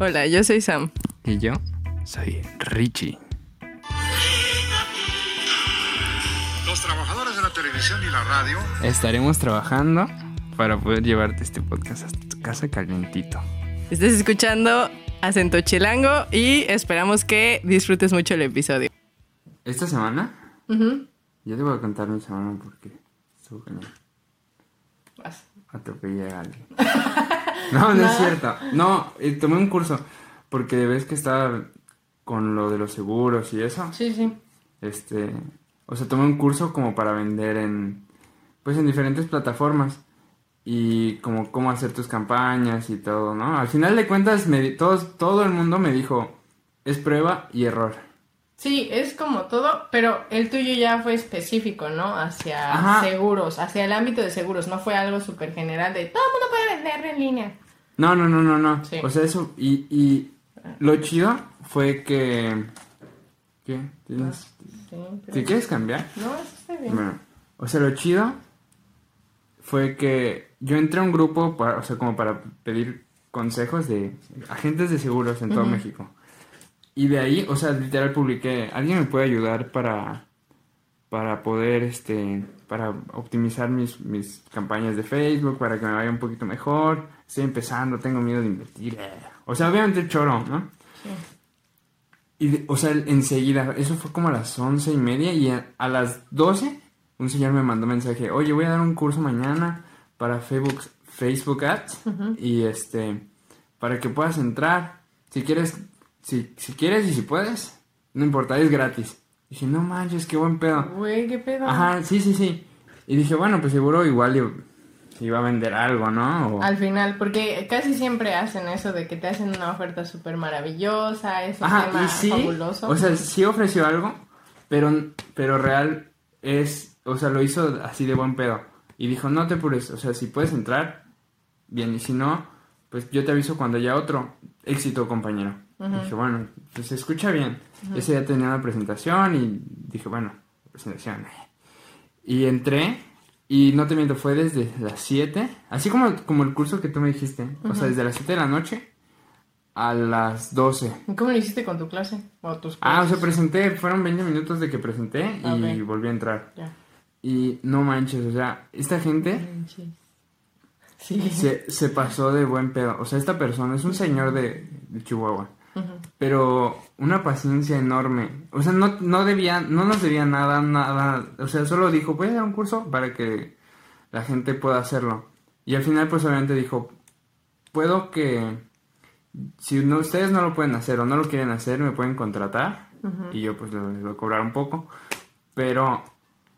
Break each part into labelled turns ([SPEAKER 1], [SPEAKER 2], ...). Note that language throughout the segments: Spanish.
[SPEAKER 1] Hola, yo soy Sam.
[SPEAKER 2] Y yo soy Richie.
[SPEAKER 3] Los trabajadores de la televisión y la radio
[SPEAKER 2] Estaremos trabajando para poder llevarte este podcast hasta tu casa calientito.
[SPEAKER 1] Estás escuchando Acento Chilango y esperamos que disfrutes mucho el episodio.
[SPEAKER 2] Esta semana, yo te voy a contar mi semana porque estuvo genial.
[SPEAKER 1] Vas.
[SPEAKER 2] Atropellé a alguien. No, no es cierto. No, eh, tomé un curso porque ves que estaba con lo de los seguros y eso.
[SPEAKER 1] Sí, sí.
[SPEAKER 2] Este, o sea, tomé un curso como para vender en, pues en diferentes plataformas y como cómo hacer tus campañas y todo, ¿no? Al final de cuentas, me, todos, todo el mundo me dijo, es prueba y error.
[SPEAKER 1] Sí, es como todo, pero el tuyo ya fue específico, ¿no? Hacia
[SPEAKER 2] Ajá.
[SPEAKER 1] seguros, hacia el ámbito de seguros, no fue algo súper general de todo el mundo puede vender en línea.
[SPEAKER 2] No, no, no, no, no.
[SPEAKER 1] Sí.
[SPEAKER 2] O sea, eso, y, y lo chido fue que... ¿Qué? ¿Tienes?
[SPEAKER 1] Sí, pero-
[SPEAKER 2] ¿Te quieres cambiar?
[SPEAKER 1] No, eso está bien.
[SPEAKER 2] Bueno, o sea, lo chido fue que yo entré a un grupo, para, o sea, como para pedir consejos de agentes de seguros en todo México. Y de ahí, o sea, literal publiqué, ¿alguien me puede ayudar para, para poder, este, para optimizar mis, mis campañas de Facebook, para que me vaya un poquito mejor? Estoy empezando, tengo miedo de invertir. O sea, obviamente choro, ¿no? Y, de- o sea, enseguida, eso fue como a las once y media y a, a las doce un señor me mandó mensaje, oye, voy a dar un curso mañana para Facebook, Facebook Ads y este, para que puedas entrar, si quieres, si, si quieres y si puedes, no importa, es gratis. dije, no manches, qué buen pedo.
[SPEAKER 1] Güey, qué pedo.
[SPEAKER 2] Ajá, sí, sí, sí. Y dije, bueno, pues seguro igual iba a vender algo, ¿no? O-
[SPEAKER 1] Al final, porque casi siempre hacen eso de que te hacen una oferta súper maravillosa, es un
[SPEAKER 2] Ajá,
[SPEAKER 1] tema
[SPEAKER 2] y sí,
[SPEAKER 1] fabuloso.
[SPEAKER 2] o sea, sí ofreció algo, pero, pero real es, o sea, lo hizo así de buen pedo. Y dijo, no te apures, o sea, si puedes entrar, bien, y si no, pues yo te aviso cuando haya otro. Éxito, compañero. Dije, bueno, pues se escucha bien. Ese día tenía una presentación y dije, bueno, presentación. Y entré, y no te miento, fue desde las 7, así como, como el curso que tú me dijiste, o sea, desde las 7 de la noche a las 12.
[SPEAKER 1] ¿Y ¿Cómo lo hiciste con tu clase? O tus
[SPEAKER 2] Ah, o sea, presenté, fueron 20 minutos de que presenté y volví a entrar.
[SPEAKER 1] Ya.
[SPEAKER 2] Y no manches, o sea, esta gente
[SPEAKER 1] Sí.
[SPEAKER 2] se, se pasó de buen pedo. O sea, esta persona es un señor de, de Chihuahua. Pero una paciencia enorme. O sea, no, no debía, no nos debía nada, nada. O sea, solo dijo, voy a dar un curso para que la gente pueda hacerlo. Y al final, pues obviamente dijo, puedo que, si no, ustedes no lo pueden hacer o no lo quieren hacer, me pueden contratar. Y yo pues les voy a cobrar un poco. Pero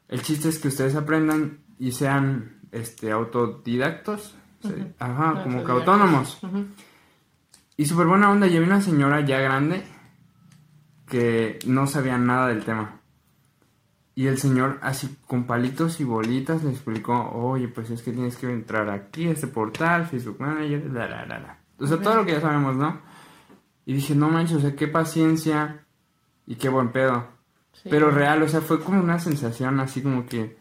[SPEAKER 2] el chiste es que ustedes aprendan y sean este autodidactos. Ajá, como que autónomos. Y súper buena onda, llevé una señora ya grande que no sabía nada del tema. Y el señor, así con palitos y bolitas, le explicó, oye, pues es que tienes que entrar aquí, a este portal, Facebook Manager, la, la, la, la. O sea, todo lo que ya sabemos, ¿no? Y dije, no manches, o sea, qué paciencia y qué buen pedo.
[SPEAKER 1] Sí.
[SPEAKER 2] Pero real, o sea, fue como una sensación así como que,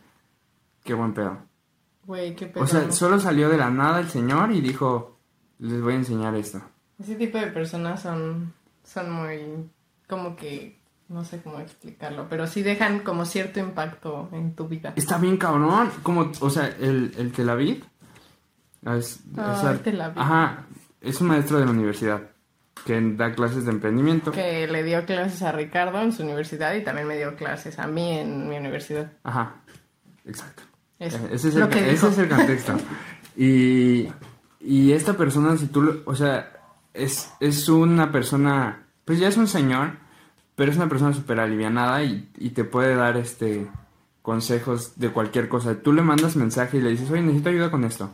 [SPEAKER 2] qué buen pedo.
[SPEAKER 1] Güey, qué pedo.
[SPEAKER 2] O sea, solo salió de la nada el señor y dijo, les voy a enseñar esto.
[SPEAKER 1] Ese tipo de personas son, son muy, como que, no sé cómo explicarlo, pero sí dejan como cierto impacto en tu vida.
[SPEAKER 2] Está bien cabrón, como, o sea, el, el Tel Aviv. Es,
[SPEAKER 1] Ah,
[SPEAKER 2] o sea,
[SPEAKER 1] el Tel Aviv.
[SPEAKER 2] Ajá, es un maestro de la universidad que da clases de emprendimiento.
[SPEAKER 1] Que le dio clases a Ricardo en su universidad y también me dio clases a mí en mi universidad.
[SPEAKER 2] Ajá, exacto.
[SPEAKER 1] Eso,
[SPEAKER 2] Eh, Ese es, el, ese es el contexto. y, y esta persona, si tú, lo- o sea, es, es una persona, pues ya es un señor, pero es una persona súper alivianada y, y te puede dar este consejos de cualquier cosa. Tú le mandas mensaje y le dices, oye, necesito ayuda con esto.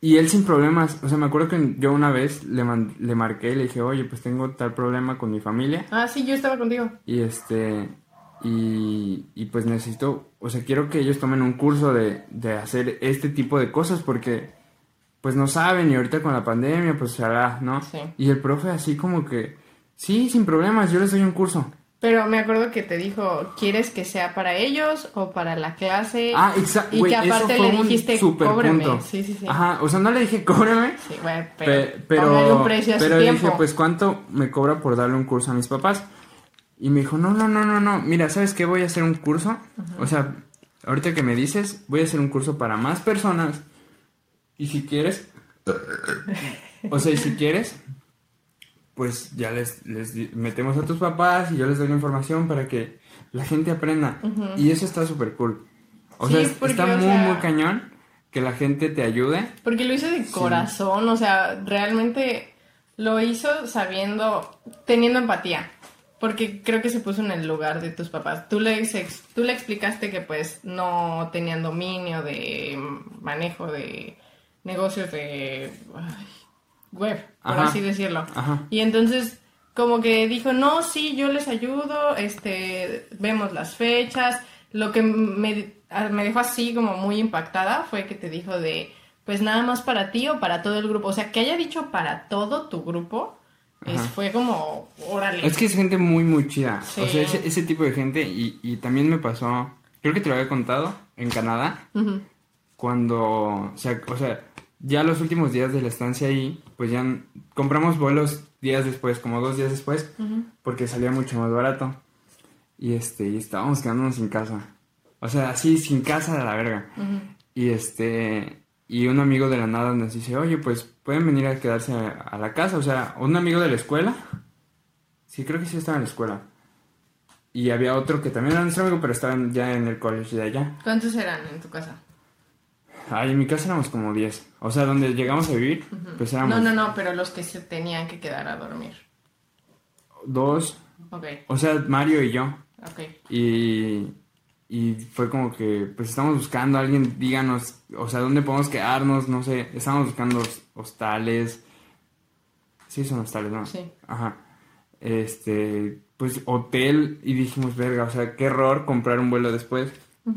[SPEAKER 2] Y él sin problemas, o sea, me acuerdo que yo una vez le, man- le marqué y le dije, oye, pues tengo tal problema con mi familia.
[SPEAKER 1] Ah, sí, yo estaba contigo.
[SPEAKER 2] Y este, y, y pues necesito, o sea, quiero que ellos tomen un curso de, de hacer este tipo de cosas porque pues no saben y ahorita con la pandemia pues se hará, ¿no?
[SPEAKER 1] Sí.
[SPEAKER 2] Y el profe así como que, sí, sin problemas, yo les doy un curso.
[SPEAKER 1] Pero me acuerdo que te dijo, ¿quieres que sea para ellos o para la clase?
[SPEAKER 2] Ah, exacto.
[SPEAKER 1] Y que aparte le dijiste, cóbreme. Sí, sí, sí.
[SPEAKER 2] Ajá, o sea, no le dije, cóbreme.
[SPEAKER 1] Sí, güey,
[SPEAKER 2] Pe-
[SPEAKER 1] pero,
[SPEAKER 2] pero,
[SPEAKER 1] póngale un precio a su
[SPEAKER 2] pero
[SPEAKER 1] tiempo.
[SPEAKER 2] dije, pues, ¿cuánto me cobra por darle un curso a mis papás? Y me dijo, no, no, no, no, no, mira, ¿sabes qué? Voy a hacer un curso. O sea, ahorita que me dices, voy a hacer un curso para más personas. Y si quieres, o sea, y si quieres, pues ya les, metemos a tus papás y yo les doy la información para que la gente aprenda. Y eso está súper cool. O
[SPEAKER 1] Sí,
[SPEAKER 2] sea,
[SPEAKER 1] porque,
[SPEAKER 2] está
[SPEAKER 1] o
[SPEAKER 2] muy,
[SPEAKER 1] sea-
[SPEAKER 2] muy cañón que la gente te ayude.
[SPEAKER 1] Porque lo hizo de corazón, o sea, realmente lo hizo sabiendo, teniendo empatía. Porque creo que se puso en el lugar de tus papás. Tú le, tú le explicaste que pues no tenían dominio de manejo de negocios de ay, web, por
[SPEAKER 2] Ajá.
[SPEAKER 1] así decirlo.
[SPEAKER 2] Ajá.
[SPEAKER 1] Y entonces como que dijo, no, sí, yo les ayudo, este, vemos las fechas. Lo que me, me dejó así como muy impactada fue que te dijo de, pues nada más para ti o para todo el grupo. O sea, que haya dicho para todo tu grupo, es,
[SPEAKER 2] Ajá.
[SPEAKER 1] fue como, órale.
[SPEAKER 2] Es que es gente muy, muy chida.
[SPEAKER 1] Sí.
[SPEAKER 2] O sea, ese, ese tipo de gente. Y, y también me pasó, creo que te lo había contado, en Canadá, cuando, o sea, o sea, ya los últimos días de la estancia ahí, pues ya compramos vuelos días después, como dos días después, porque salía mucho más barato. Y este, y estábamos quedándonos sin casa. O sea, así, sin casa de la verga. Y este, y un amigo de la nada nos dice, oye, pues pueden venir a quedarse a, la casa. O sea, un amigo de la escuela. Sí, creo que sí estaba en la escuela. Y había otro que también era nuestro amigo, pero estaba en- ya en el college de allá.
[SPEAKER 1] ¿Cuántos eran en tu casa?
[SPEAKER 2] Ay, en mi casa éramos como 10. O sea, donde llegamos a vivir, pues éramos
[SPEAKER 1] No, no, no, pero los que se tenían que quedar a dormir.
[SPEAKER 2] dos.
[SPEAKER 1] Ok,
[SPEAKER 2] O sea, Mario y yo.
[SPEAKER 1] ok.
[SPEAKER 2] Y, y fue como que, pues estamos buscando a alguien, díganos, o sea, ¿dónde podemos quedarnos? No sé, estamos buscando hos- hostales. Sí, son hostales, ¿no?
[SPEAKER 1] Sí.
[SPEAKER 2] Ajá. Este, pues hotel y dijimos, verga, o sea, qué error comprar un vuelo después.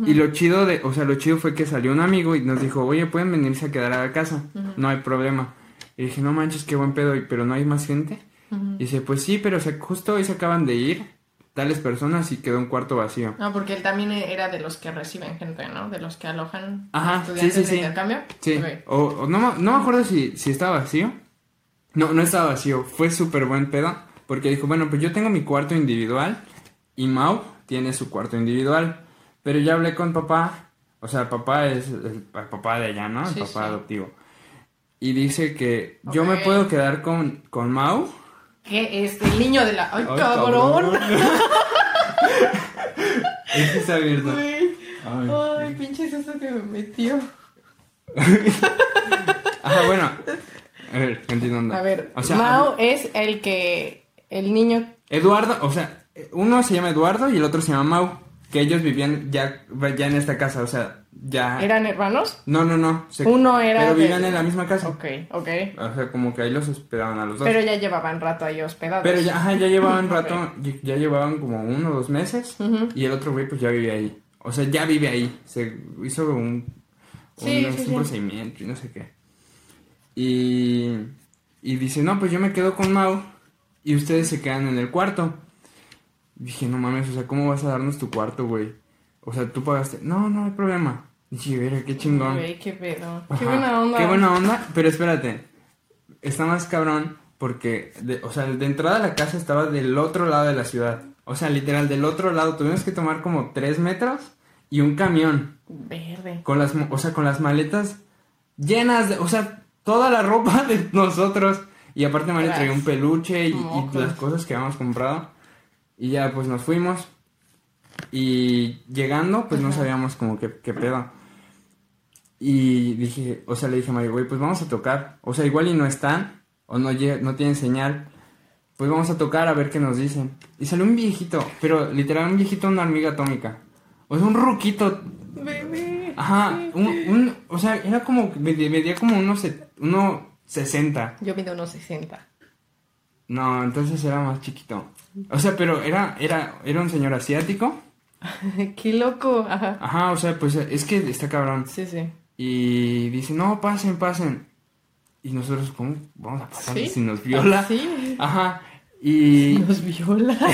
[SPEAKER 2] Y lo chido de, o sea, lo chido fue que salió un amigo y nos dijo, oye, pueden venirse a quedar a la casa, no hay problema. Y dije, no manches, qué buen pedo, pero no hay más gente. Y dice, pues sí, pero o sea, justo hoy se acaban de ir tales personas y quedó un cuarto vacío.
[SPEAKER 1] No, porque él también era de los que reciben gente, ¿no? De los que alojan
[SPEAKER 2] Ajá,
[SPEAKER 1] estudiantes
[SPEAKER 2] sí, sí,
[SPEAKER 1] de
[SPEAKER 2] sí.
[SPEAKER 1] intercambio.
[SPEAKER 2] Sí, o, o no, no me acuerdo si, si estaba vacío. No, no estaba vacío, fue súper buen pedo, porque dijo, bueno, pues yo tengo mi cuarto individual y Mau tiene su cuarto individual, pero ya hablé con papá, o sea, papá es el, el papá de allá, ¿no? El
[SPEAKER 1] Sí,
[SPEAKER 2] papá
[SPEAKER 1] sí.
[SPEAKER 2] adoptivo. Y dice que yo me puedo quedar con, con Mau.
[SPEAKER 1] ¿Qué es el niño de la... ¡Ay,
[SPEAKER 2] Ay,
[SPEAKER 1] cabrón!
[SPEAKER 2] Es que está abierto. Ay.
[SPEAKER 1] Ay, pinche susto que me metió.
[SPEAKER 2] Ajá, bueno. A ver, continuando.
[SPEAKER 1] A ver,
[SPEAKER 2] O sea,
[SPEAKER 1] Mao es el que... El niño...
[SPEAKER 2] Eduardo, o sea, uno se llama Eduardo y el otro se llama Mau, que ellos vivían ya, ya en esta casa, o sea, ya...
[SPEAKER 1] ¿Eran hermanos?
[SPEAKER 2] No, no, no. se-
[SPEAKER 1] Uno era
[SPEAKER 2] Pero
[SPEAKER 1] de-
[SPEAKER 2] vivían en la misma casa.
[SPEAKER 1] Ok, ok.
[SPEAKER 2] O sea, como que ahí los hospedaban a los dos.
[SPEAKER 1] Pero ya llevaban rato ahí hospedados.
[SPEAKER 2] Pero ya, ajá, ya llevaban rato, ya- ya llevaban como uno o dos meses y el otro güey pues ya vive ahí. O sea, ya vive ahí. Se hizo un,
[SPEAKER 1] Sí,
[SPEAKER 2] un,
[SPEAKER 1] sí,
[SPEAKER 2] un
[SPEAKER 1] sí.
[SPEAKER 2] procedimiento y no sé qué. Y, y dice, no, pues yo me quedo con Mau y ustedes se quedan en el cuarto. Dije, no mames, o sea, ¿cómo vas a darnos tu cuarto, güey? O sea, tú pagaste. No, no hay problema. Dije, verga, qué chingón.
[SPEAKER 1] Güey, qué pedo. Qué buena onda.
[SPEAKER 2] Qué buena onda, pero espérate. Está más cabrón porque, de- o sea, de entrada la casa estaba del otro lado de la ciudad. O sea, literal, del otro lado. Tuvimos que tomar como tres metros y un camión.
[SPEAKER 1] Verde.
[SPEAKER 2] Con las, o sea, con las maletas llenas de, o sea, toda la ropa de nosotros. Y aparte Mario traía un peluche y, las cosas que habíamos comprado. Y ya, pues nos fuimos. Y llegando, pues no sabíamos como que qué pedo. Y dije, o sea, le dije a Mario, güey, pues vamos a tocar. O sea, igual y no están, o no, no tienen señal. Pues vamos a tocar a ver qué nos dicen. Y salió un viejito, pero literal un viejito, una hormiga atómica. O sea, un ruquito
[SPEAKER 1] Bebé.
[SPEAKER 2] Ajá, un, un, o sea, era como, medía, como unos, uno 60.
[SPEAKER 1] Yo mido unos 60.
[SPEAKER 2] No, entonces era más chiquito. O sea, pero era, era, era un señor asiático.
[SPEAKER 1] qué loco. Ajá.
[SPEAKER 2] Ajá, o sea, pues es que está cabrón.
[SPEAKER 1] Sí, sí.
[SPEAKER 2] Y dice, no, pasen, pasen. Y nosotros, ¿cómo vamos a pasar
[SPEAKER 1] ¿Sí?
[SPEAKER 2] si nos viola?
[SPEAKER 1] Sí.
[SPEAKER 2] Ajá, y...
[SPEAKER 1] Nos viola.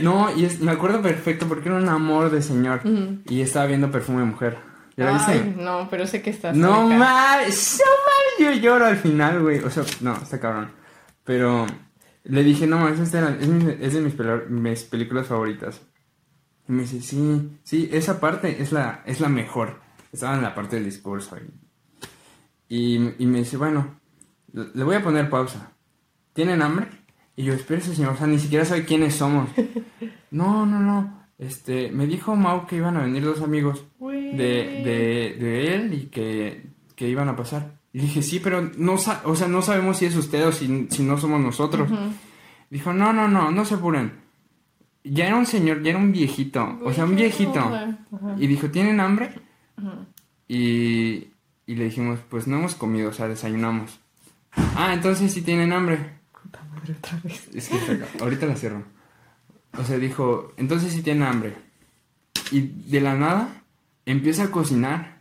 [SPEAKER 2] No, y es- me acuerdo perfecto porque era un amor de señor. Y estaba viendo perfume de mujer. ¿Ya la viste?
[SPEAKER 1] No, pero sé que estás.
[SPEAKER 2] No mames, no mames, yo lloro al final, güey. O sea, no, está cabrón. Pero le dije, no, es, es, es de mis, mis películas favoritas. Y me dice, sí, sí, esa parte es la, es la mejor. Estaba en la parte del discurso ahí. Y, y me dice, bueno, le voy a poner pausa. ¿Tienen hambre? Y yo, espérese, señor, o sea, ni siquiera sabe quiénes somos. no, no, no. Este, me dijo Mau que iban a venir dos amigos de, de, de él y que, que iban a pasar. Y dije, sí, pero no, o sea, no sabemos si es usted o si, si no somos nosotros. Dijo, no, no, no, no se apuren. Ya era un señor, ya era un viejito, o sea, un viejito.
[SPEAKER 1] Ajá.
[SPEAKER 2] Y dijo, ¿tienen hambre? Y, y le dijimos, pues no hemos comido, o sea, desayunamos. Ah, entonces sí tienen hambre.
[SPEAKER 1] Puta madre, otra vez.
[SPEAKER 2] Es que acá. ahorita la cierro. O sea, dijo, entonces sí tiene hambre. Y de la nada empieza a cocinar.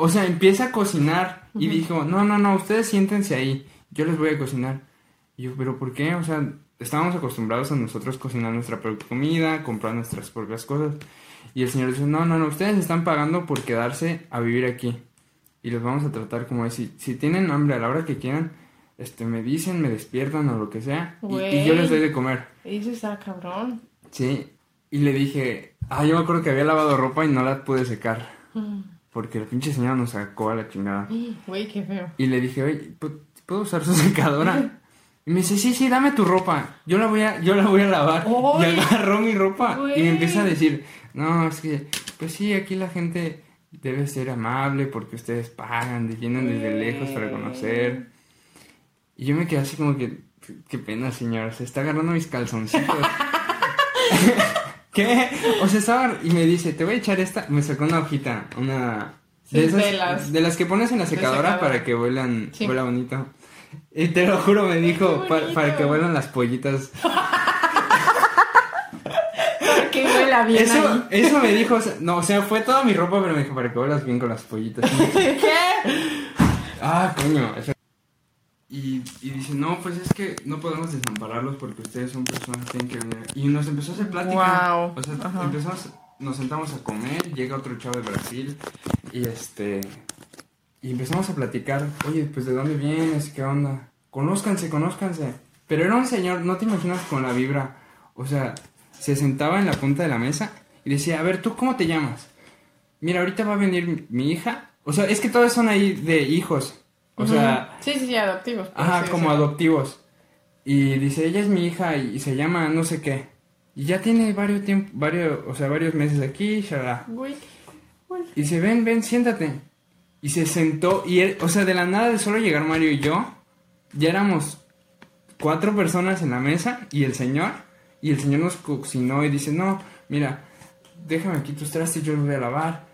[SPEAKER 2] O sea, empieza a cocinar. Y dijo, no, no, no, ustedes siéntense ahí. Yo les voy a cocinar. Y yo, pero ¿por qué? O sea, estábamos acostumbrados a nosotros cocinar nuestra propia comida, comprar nuestras propias cosas. Y el señor dice, no, no, no, ustedes están pagando por quedarse a vivir aquí. Y los vamos a tratar como es. Si, si tienen hambre a la hora que quieran, este, me dicen, me despiertan o lo que sea. Y, y yo les doy de comer.
[SPEAKER 1] Eso está cabrón.
[SPEAKER 2] Sí. Y le dije, ah, yo me acuerdo que había lavado ropa y no la pude secar. Porque el pinche señor nos sacó a la chingada.
[SPEAKER 1] Güey, qué feo.
[SPEAKER 2] Y le dije, oye, ¿pu- ¿puedo usar su secadora? Y me dice, sí, sí, dame tu ropa. Yo la voy a, yo la voy a lavar. Y agarró mi ropa. Y me empieza a decir, no, es que, pues sí, aquí la gente debe ser amable porque ustedes pagan, vienen desde lejos para conocer. Y yo me quedé así como que, qué pena, señor, se está agarrando mis calzoncitos. ¿Qué? O sea, estaba, y me dice, te voy a echar esta, me sacó una hojita, una...
[SPEAKER 1] Sí,
[SPEAKER 2] De, esas-
[SPEAKER 1] de las-
[SPEAKER 2] de las que pones en la secadora para que vuelan,
[SPEAKER 1] Sí.
[SPEAKER 2] vuela bonito. Y te lo juro, me dijo, para que vuelan las pollitas.
[SPEAKER 1] Que huela bien
[SPEAKER 2] Eso,
[SPEAKER 1] ahí.
[SPEAKER 2] eso me dijo, o sea, no, o sea, fue toda mi ropa, pero me dijo, para que vuelas bien con las pollitas.
[SPEAKER 1] ¿Qué?
[SPEAKER 2] ah, coño. eso- Y, y dice, no, pues es que no podemos desampararlos porque ustedes son personas que tienen que venir. Y nos empezó a hacer plática.
[SPEAKER 1] Guau.
[SPEAKER 2] O sea,
[SPEAKER 1] Ajá.
[SPEAKER 2] empezamos, nos sentamos a comer, llega otro chavo de Brasil y este... Y empezamos a platicar, oye, pues ¿de dónde vienes? ¿Qué onda? Conózcanse, conózcanse. Pero era un señor, no te imaginas con la vibra. O sea, se sentaba en la punta de la mesa y decía, a ver, ¿tú cómo te llamas? Mira, ahorita va a venir mi hija. O sea, es que todos son ahí de hijos. O sea,
[SPEAKER 1] Sí, sí, adoptivos. por
[SPEAKER 2] Ajá, como adoptivos. Y dice, ella es mi hija y se llama no sé qué. Y ya tiene varios tiempo, varios, o sea, varios meses aquí,
[SPEAKER 1] güey.
[SPEAKER 2] Y dice, ven, ven, siéntate. Y se sentó y él, o sea, de la nada de solo llegar Mario y yo, ya éramos cuatro personas en la mesa y el señor, y el señor nos cocinó y dice, no, mira, déjame aquí tus trastes, yo los voy a lavar.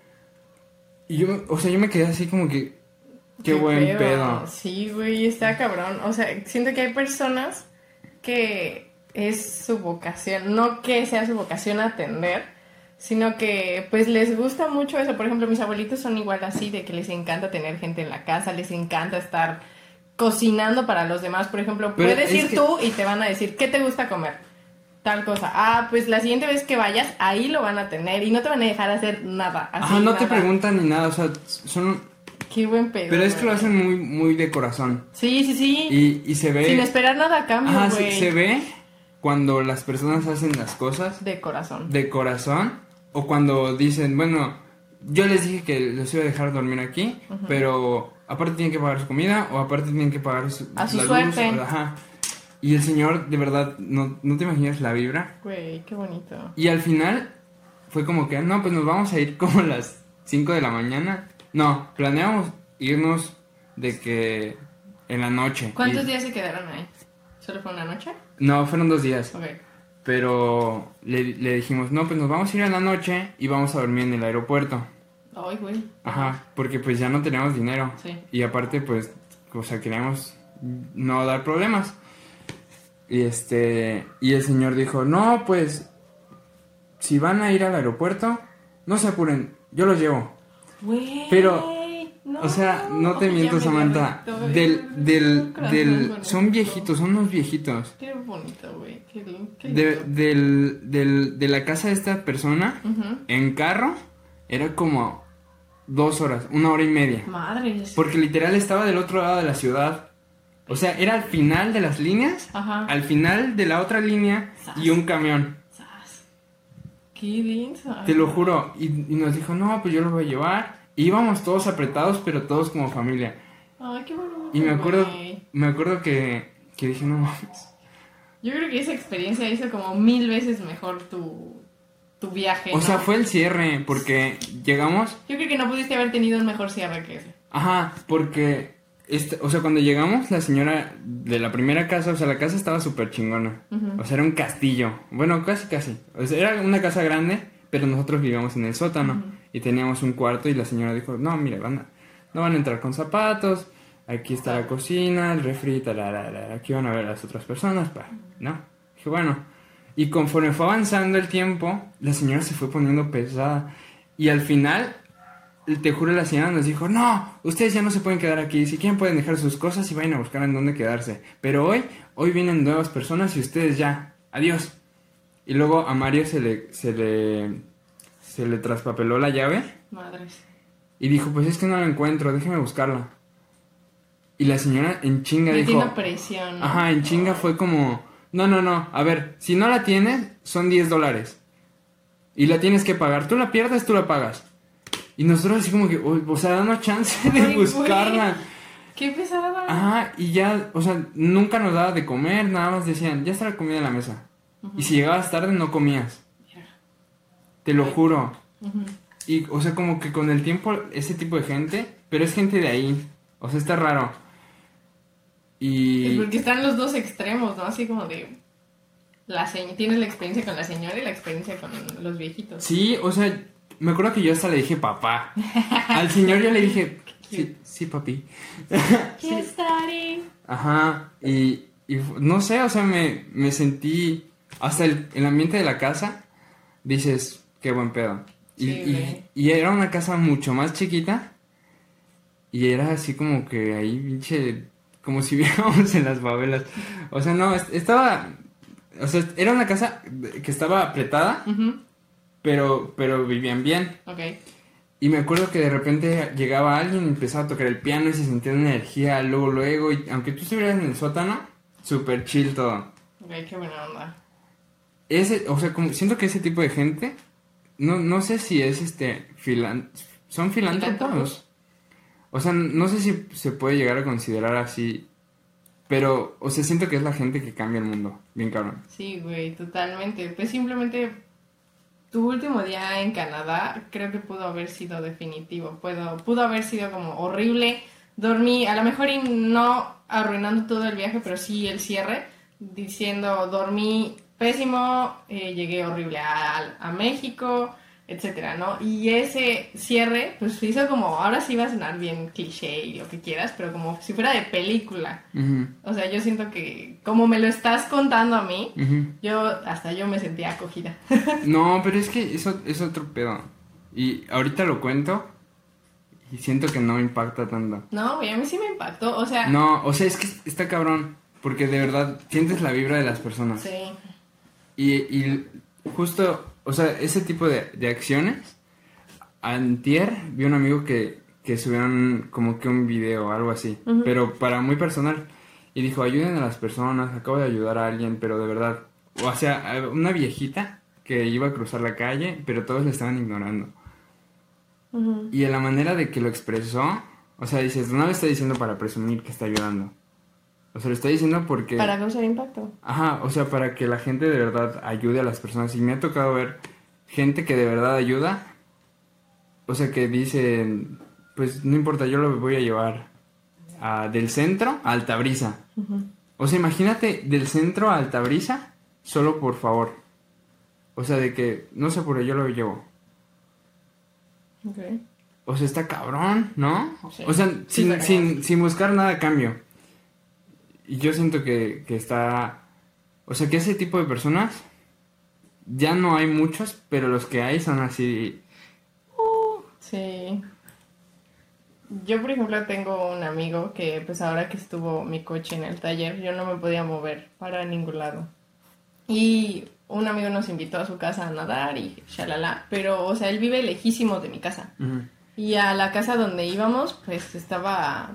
[SPEAKER 2] Y yo, o sea, yo me quedé así como que, qué, buen pedo.
[SPEAKER 1] Sí, güey, está cabrón. O sea, siento que hay personas que es su vocación, no que sea su vocación atender, sino que pues les gusta mucho eso. Por ejemplo, mis abuelitos son igual así, de que les encanta tener gente en la casa, les encanta estar cocinando para los demás. Por ejemplo,
[SPEAKER 2] Pero
[SPEAKER 1] puedes
[SPEAKER 2] es
[SPEAKER 1] ir
[SPEAKER 2] que-
[SPEAKER 1] tú y te van a decir, ¿qué te gusta comer? Tal cosa. Ah, pues la siguiente vez que vayas, ahí lo van a tener y no te van a dejar hacer nada. Así,
[SPEAKER 2] Ajá, no te preguntan ni nada, o sea, son...
[SPEAKER 1] Qué buen pedo.
[SPEAKER 2] Pero es que lo hacen muy, muy de corazón.
[SPEAKER 1] Sí, sí, sí.
[SPEAKER 2] Y, y se ve...
[SPEAKER 1] Sin esperar nada a cambio,
[SPEAKER 2] Ajá, se, ve cuando las personas hacen las cosas
[SPEAKER 1] De corazón.
[SPEAKER 2] de corazón o cuando dicen, bueno, yo les dije que los iba a dejar dormir aquí, pero aparte tienen que pagar su comida o aparte tienen que pagar su,
[SPEAKER 1] A su suerte.
[SPEAKER 2] o- ajá. Y el señor, de verdad, no, no te imaginas la vibra.
[SPEAKER 1] Güey, qué bonito.
[SPEAKER 2] Y al final fue como que, no, pues nos vamos a ir como a las 5 de la mañana. No, planeamos irnos de que en la noche.
[SPEAKER 1] ¿Cuántos
[SPEAKER 2] Y-
[SPEAKER 1] días se quedaron ahí? ¿Solo fue una noche?
[SPEAKER 2] No, fueron dos días.
[SPEAKER 1] Ok.
[SPEAKER 2] Pero le, le dijimos, no, pues nos vamos a ir en la noche y vamos a dormir en el aeropuerto.
[SPEAKER 1] Ay, güey.
[SPEAKER 2] Ajá, porque pues ya no teníamos dinero.
[SPEAKER 1] Sí.
[SPEAKER 2] Y aparte, pues, o sea, queríamos no dar problemas. Y este, y el señor dijo, no, pues, si van a ir al aeropuerto, no se apuren, yo los llevo. Pero-
[SPEAKER 1] No,
[SPEAKER 2] O sea, no te miento, Samantha.
[SPEAKER 1] bonito,
[SPEAKER 2] Del, del, del, son viejitos, son unos viejitos.
[SPEAKER 1] Qué bonito, güey. Qué, qué
[SPEAKER 2] De, del, del, de la casa de esta persona, en carro, era como dos horas, una hora y media.
[SPEAKER 1] Madres.
[SPEAKER 2] Porque literal estaba del otro lado de la ciudad. O sea, era al final de las líneas,
[SPEAKER 1] Ajá.
[SPEAKER 2] al final de la otra línea y un camión.
[SPEAKER 1] Qué.
[SPEAKER 2] Te lo juro. Y, y nos dijo, no, pues yo lo voy a llevar. Y íbamos todos apretados, pero todos como familia.
[SPEAKER 1] Ay, qué bonito.
[SPEAKER 2] Y me acuerdo, me acuerdo que, que dije, no mames.
[SPEAKER 1] Yo creo que esa experiencia hizo como mil veces mejor tu, tu viaje.
[SPEAKER 2] O
[SPEAKER 1] ¿no?
[SPEAKER 2] sea, fue el cierre, porque llegamos,
[SPEAKER 1] Yo creo que no pudiste haber tenido un mejor cierre que ese.
[SPEAKER 2] ajá, porque, este, o sea, cuando llegamos, la señora de la primera casa, o sea, la casa estaba súper chingona. O sea, era un castillo. Bueno, casi, casi. O sea, era una casa grande, pero nosotros vivíamos en el sótano y teníamos un cuarto y la señora dijo, no, mire, van a- no van a entrar con zapatos, aquí está la cocina, el refri, aquí van a ver las otras personas, pa, ¿no? Dije, bueno. Y conforme fue avanzando el tiempo, la señora se fue poniendo pesada. Y al final, te juro, la señora nos dijo, no, ustedes ya no se pueden quedar aquí. Si quieren pueden dejar sus cosas y vayan a buscar en dónde quedarse. Pero hoy, hoy vienen nuevas personas y ustedes ya. Adiós. Y luego a Mario se le, se le, se le traspapeló la llave
[SPEAKER 1] Madres.
[SPEAKER 2] y dijo, pues es que no la encuentro, déjeme buscarla. Y la señora en chinga
[SPEAKER 1] Metiendo
[SPEAKER 2] dijo,
[SPEAKER 1] presión. ¿no?
[SPEAKER 2] ajá, en chinga fue como, no, no, no, a ver, si no la tienes, son 10 dólares. Y la tienes que pagar, tú la pierdes, tú la pagas. Y nosotros así como que, "Uy, o sea, danos chance de
[SPEAKER 1] Ay, güey.
[SPEAKER 2] buscarla.
[SPEAKER 1] Qué pesada.
[SPEAKER 2] Ajá, y ya, o sea, nunca nos daba de comer, nada más decían, ya está la comida en la mesa. Y si llegabas tarde no comías. Te lo juro. Y, o sea, como que con el tiempo, ese tipo de gente, pero es gente de ahí. O sea, está raro. Y...
[SPEAKER 1] porque están los dos extremos, ¿no? Así como de. La señ- Tienes la experiencia con la señora y la experiencia con los viejitos.
[SPEAKER 2] Sí, o sea, me acuerdo que yo hasta le dije papá. Al señor yo le dije, sí, sí, papi.
[SPEAKER 1] Daddy.
[SPEAKER 2] Ajá, y, y no sé, o sea, me, me sentí, hasta el, el ambiente de la casa, dices, qué buen pedo. Y,
[SPEAKER 1] Sí,
[SPEAKER 2] y- y era una casa mucho más chiquita, y era así como que ahí, pinche, como si viéramos en las favelas. O sea, no, est- estaba, o sea, era una casa que estaba apretada,
[SPEAKER 1] Ujú.
[SPEAKER 2] Pero, pero vivían bien.
[SPEAKER 1] Ok.
[SPEAKER 2] Y me acuerdo que de repente llegaba alguien y empezaba a tocar el piano y se sentía una energía luego, luego. Y aunque tú estuvieras en el sótano, súper chill todo.
[SPEAKER 1] Qué buena onda.
[SPEAKER 2] Ese, o sea, como siento que ese tipo de gente, no, no sé si es este, filan, son. ¿Filántropos? O sea, no sé si se puede llegar a considerar así, pero, o sea, siento que es la gente que cambia el mundo, bien cabrón.
[SPEAKER 1] Sí, güey, totalmente. Pues simplemente tu último día en Canadá creo que pudo haber sido definitivo. Pudo, pudo haber sido como horrible. Dormí, a lo mejor y no arruinando todo el viaje, pero sí el cierre, diciendo dormí pésimo, eh, llegué horrible a, a México, etcétera, ¿no? Y ese cierre, pues hizo como, ahora sí va a sonar bien cliché y lo que quieras, pero como si fuera de película. O sea, yo siento que como me lo estás contando a mí, yo hasta yo me sentía acogida.
[SPEAKER 2] No, pero es que eso es otro pedo. Y ahorita lo cuento y siento que no me impacta tanto.
[SPEAKER 1] no, a mí sí me impactó. O sea,
[SPEAKER 2] No, o sea, es que está cabrón. Porque de verdad sientes la vibra de las personas.
[SPEAKER 1] sí.
[SPEAKER 2] Y, y justo, o sea, ese tipo de, de acciones. Antier vi un amigo que, que subieron como que un video o algo así. Pero para muy personal. Y dijo, ayuden a las personas, acabo de ayudar a alguien, pero de verdad. O sea, una viejita que iba a cruzar la calle, pero todos le estaban ignorando.
[SPEAKER 1] Ujú.
[SPEAKER 2] Y en la manera de que lo expresó, o sea, dices, no lo está diciendo para presumir que está ayudando. O sea, lo está diciendo porque...
[SPEAKER 1] Para causar impacto.
[SPEAKER 2] Ajá, o sea, para que la gente de verdad ayude a las personas. Y me ha tocado ver gente que de verdad ayuda. O sea, que dicen, pues no importa, yo lo voy a llevar a- del centro a Altabrisa. O sea, imagínate del centro a Altabrisa, solo por favor. O sea, de que, no sé, por yo lo llevo.
[SPEAKER 1] Ok.
[SPEAKER 2] O sea, está cabrón, ¿no?
[SPEAKER 1] Sí.
[SPEAKER 2] O sea, sin, sin, sin buscar nada a cambio. Y yo siento que, que está... O sea, que ese tipo de personas ya no hay muchos, pero los que hay son así...
[SPEAKER 1] Sí. Yo, por ejemplo, tengo un amigo que, pues ahora que estuvo mi coche en el taller, yo no me podía mover para ningún lado. Y un amigo nos invitó a su casa a nadar y shalala, pero, o sea, él vive lejísimo de mi casa. Y a la casa donde íbamos, pues estaba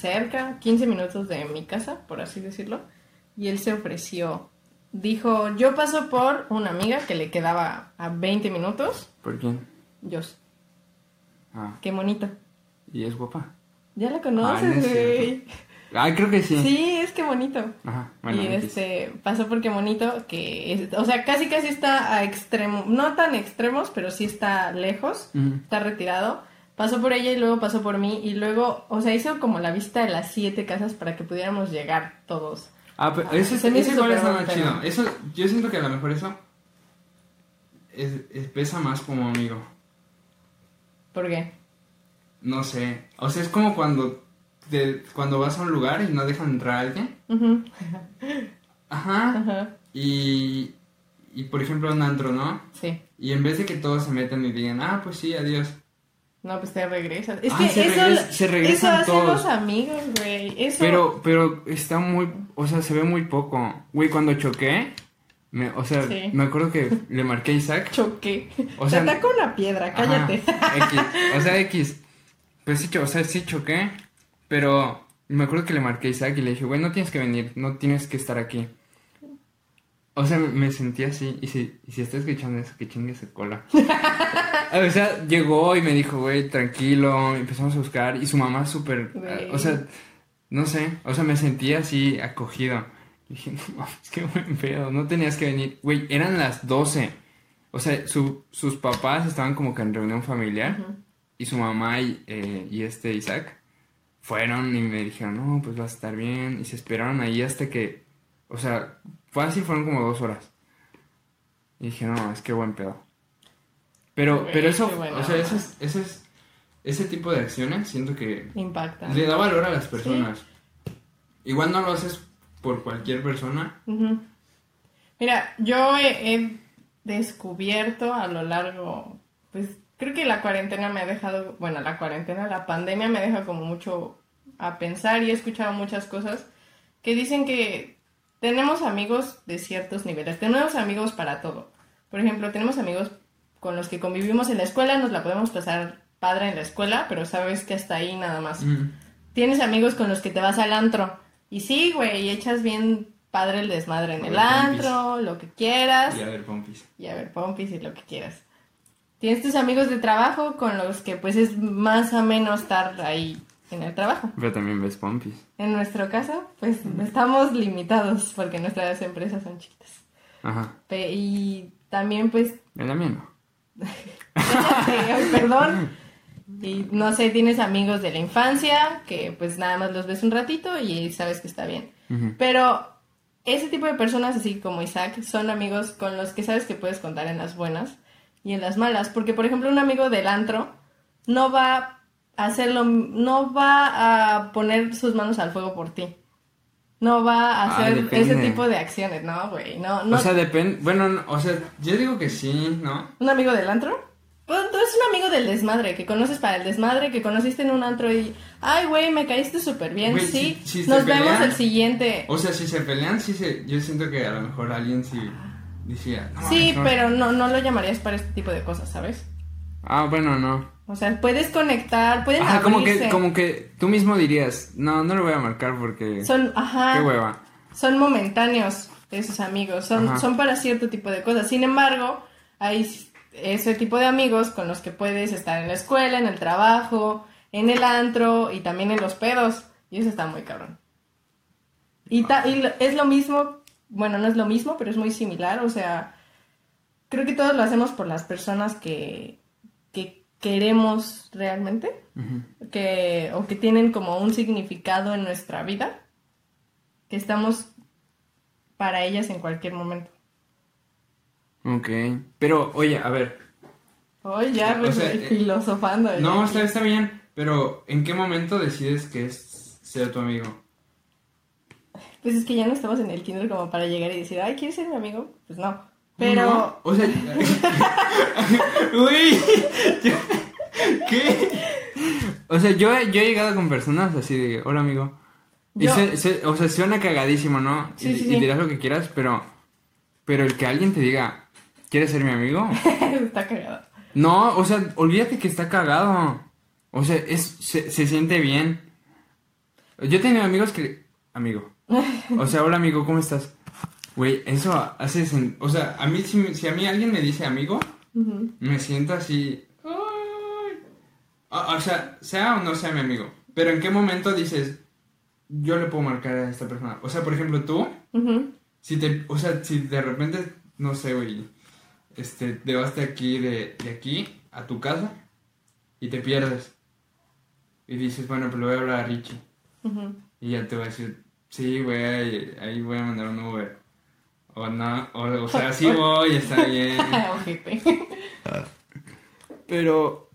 [SPEAKER 1] cerca, 15 minutos de mi casa, por así decirlo. Y él se ofreció. Dijo, yo paso por una amiga que le quedaba a 20 minutos.
[SPEAKER 2] ¿Por quién?
[SPEAKER 1] Yo,
[SPEAKER 2] Ah,
[SPEAKER 1] qué bonito.
[SPEAKER 2] ¿y es guapa?
[SPEAKER 1] Ya la
[SPEAKER 2] Ah, no
[SPEAKER 1] conoces,
[SPEAKER 2] es
[SPEAKER 1] güey.
[SPEAKER 2] Ah, creo que sí.
[SPEAKER 1] Sí, es que bonito.
[SPEAKER 2] Ajá, bueno.
[SPEAKER 1] y este pasó por Qué bonito, que es, o sea, casi casi está a extremo, no tan extremos, pero sí está lejos, está retirado. Pasó por ella y luego pasó por mí y luego, o sea, hizo como la vista de las siete casas para que pudiéramos llegar todos.
[SPEAKER 2] Ah, pero
[SPEAKER 1] me
[SPEAKER 2] ese
[SPEAKER 1] hizo
[SPEAKER 2] igual chido. Eso, yo siento que a lo mejor eso es, es- pesa más como amigo.
[SPEAKER 1] ¿Por qué?
[SPEAKER 2] No sé. O sea, es como cuando, te- cuando vas a un lugar y no dejan entrar a alguien. Ajá.
[SPEAKER 1] Ajá,
[SPEAKER 2] Y, y por ejemplo, un antro, ¿no?
[SPEAKER 1] sí.
[SPEAKER 2] Y en vez de que todos se metan y digan, ah, pues sí, adiós.
[SPEAKER 1] No, pues te regresas. Es
[SPEAKER 2] Ah,
[SPEAKER 1] que
[SPEAKER 2] se
[SPEAKER 1] eso,
[SPEAKER 2] regres- se regresan
[SPEAKER 1] eso hacen
[SPEAKER 2] todos.
[SPEAKER 1] los amigos, güey. Eso.
[SPEAKER 2] Pero, pero está muy, o sea, se ve muy poco. Güey, cuando choqué, me, o sea,
[SPEAKER 1] Sí.
[SPEAKER 2] me acuerdo que le marqué a Isaac.
[SPEAKER 1] choqué.
[SPEAKER 2] O sea,
[SPEAKER 1] Te ataca una piedra, cállate.
[SPEAKER 2] Ajá, X, o sea, X. Pues sí, o sea, sí choqué, pero me acuerdo que le marqué a Isaac y le dije, güey, no tienes que venir, no tienes que estar aquí. O sea, me, sentí así, y si, y si está escuchando eso, que chingue su cola. o sea, llegó y me dijo, güey, tranquilo, empezamos a buscar, y su mamá súper, o sea, no sé, o sea, me sentí así acogido. Y dije, no mames, qué buen pedo, no tenías que venir. Güey, eran las 12. O sea, su- sus papás estaban como que en reunión familiar y su mamá y, eh, y este Isaac fueron y me dijeron, no, pues vas a estar bien. Y se esperaron ahí hasta que, o sea, fácil fueron como dos horas. Y dije, no, es que buen pedo. Pero, pero eso, o sea, eso es, eso es, ese tipo de acciones siento que
[SPEAKER 1] Impacta.
[SPEAKER 2] le da valor a las personas. Igual no lo haces por cualquier persona.
[SPEAKER 1] Mira, yo he, he descubierto a lo largo, pues creo que la cuarentena me ha dejado, bueno, la cuarentena, la pandemia me deja como mucho a pensar y he escuchado muchas cosas que dicen que tenemos amigos de ciertos niveles, tenemos amigos para todo. Por ejemplo, tenemos amigos con los que convivimos en la escuela, nos la podemos pasar padre en la escuela, pero sabes que hasta ahí nada más.
[SPEAKER 2] Mm.
[SPEAKER 1] Tienes amigos con los que te vas al antro. Y sí, güey, y echas bien padre el desmadre en
[SPEAKER 2] A
[SPEAKER 1] el
[SPEAKER 2] pompis.
[SPEAKER 1] antro, lo que quieras.
[SPEAKER 2] Y a ver, pompis.
[SPEAKER 1] Y a ver, pompis y lo que quieras. Tienes tus amigos de trabajo con los que pues es más o menos estar ahí en el trabajo.
[SPEAKER 2] Pero también ves pompis.
[SPEAKER 1] En nuestro caso, pues estamos limitados porque nuestras empresas son chicas.
[SPEAKER 2] Ajá.
[SPEAKER 1] Pe- Y también pues
[SPEAKER 2] En la mía no.
[SPEAKER 1] Perdón. Y no sé, tienes amigos de la infancia que pues nada más los ves un ratito y sabes que está bien. Pero ese tipo de personas, así como Isaac, son amigos con los que sabes que puedes contar en las buenas y en las malas. Porque, por ejemplo, un amigo del antro no va hacerlo, no va a poner sus manos al fuego por ti. No va a
[SPEAKER 2] Ah,
[SPEAKER 1] hacer
[SPEAKER 2] depende.
[SPEAKER 1] ese tipo de acciones, ¿no, güey? No, no.
[SPEAKER 2] O sea, depende. Bueno, no, o sea, yo digo que sí, ¿no?
[SPEAKER 1] ¿Un amigo del antro? Pues tú eres un amigo del desmadre, que conoces para el desmadre, que conociste en un antro y... Ay, güey, me caíste súper bien,
[SPEAKER 2] Güey,
[SPEAKER 1] sí.
[SPEAKER 2] si- si
[SPEAKER 1] Nos
[SPEAKER 2] se
[SPEAKER 1] vemos
[SPEAKER 2] pelean-
[SPEAKER 1] el siguiente.
[SPEAKER 2] O sea, si se pelean, sí se. Yo siento que a lo mejor alguien sí decía. "No
[SPEAKER 1] Sí,
[SPEAKER 2] mames, no".
[SPEAKER 1] pero no, no lo llamarías para este tipo de cosas, ¿sabes?
[SPEAKER 2] Ah, bueno, no.
[SPEAKER 1] O sea, puedes conectar, pueden
[SPEAKER 2] Ajá, como
[SPEAKER 1] abrirse.
[SPEAKER 2] que, como que tú mismo dirías, no, no lo voy a marcar porque.
[SPEAKER 1] Son, ajá,
[SPEAKER 2] Qué hueva.
[SPEAKER 1] son momentáneos esos amigos, son,
[SPEAKER 2] Ajá.
[SPEAKER 1] son para cierto tipo de cosas. Sin embargo, hay ese tipo de amigos con los que puedes estar en la escuela, en el trabajo, en el antro y también en los pedos. Y eso está muy cabrón. Y, ta- y lo- es lo mismo, bueno, no es lo mismo, pero es muy similar. O sea, creo que todos lo hacemos por las personas que, que queremos realmente, que, o que tienen como un significado en nuestra vida, que estamos para ellas en cualquier momento.
[SPEAKER 2] Ok. Pero, oye, a ver.
[SPEAKER 1] Hoy ya
[SPEAKER 2] O sea,
[SPEAKER 1] re-
[SPEAKER 2] eh,
[SPEAKER 1] filosofando.
[SPEAKER 2] No,
[SPEAKER 1] ya.
[SPEAKER 2] está, está bien. Pero, ¿en qué momento decides que es ser tu amigo?
[SPEAKER 1] Pues es que ya no estamos en el kinder como para llegar y decir, ay, ¿quieres ser mi amigo? Pues no. Pero...
[SPEAKER 2] No, O sea. Uy. ¿Qué? O sea, yo, he- yo he llegado con personas así de, hola amigo. Y
[SPEAKER 1] Yo-
[SPEAKER 2] se- se- o sea, suena cagadísimo, ¿no?
[SPEAKER 1] Sí,
[SPEAKER 2] y,
[SPEAKER 1] sí,
[SPEAKER 2] y
[SPEAKER 1] sí.
[SPEAKER 2] dirás lo que quieras, pero, pero el que alguien te diga, ¿quieres ser mi amigo?
[SPEAKER 1] Está cagado.
[SPEAKER 2] No, o sea, olvídate que está cagado. O sea, es, se, se siente bien. Yo he tenido amigos que... Amigo. O sea, hola amigo, ¿cómo estás? Güey, eso hace... sen- O sea, a mí, si, a mí alguien me dice amigo, me siento así... "Ay". O, o sea, sea o no sea mi amigo. Pero ¿en qué momento dices, yo le puedo marcar a esta persona? O sea, por ejemplo, tú, si te... O sea, si de repente, no sé, güey, este, te vas de aquí, de, de aquí a tu casa y te pierdes. Y dices, bueno, pues le voy a hablar a Richie. Y ya te va a decir, sí, güey, ahí voy a mandar un Uber. O no, o, o sea, sí voy, está bien. Pero,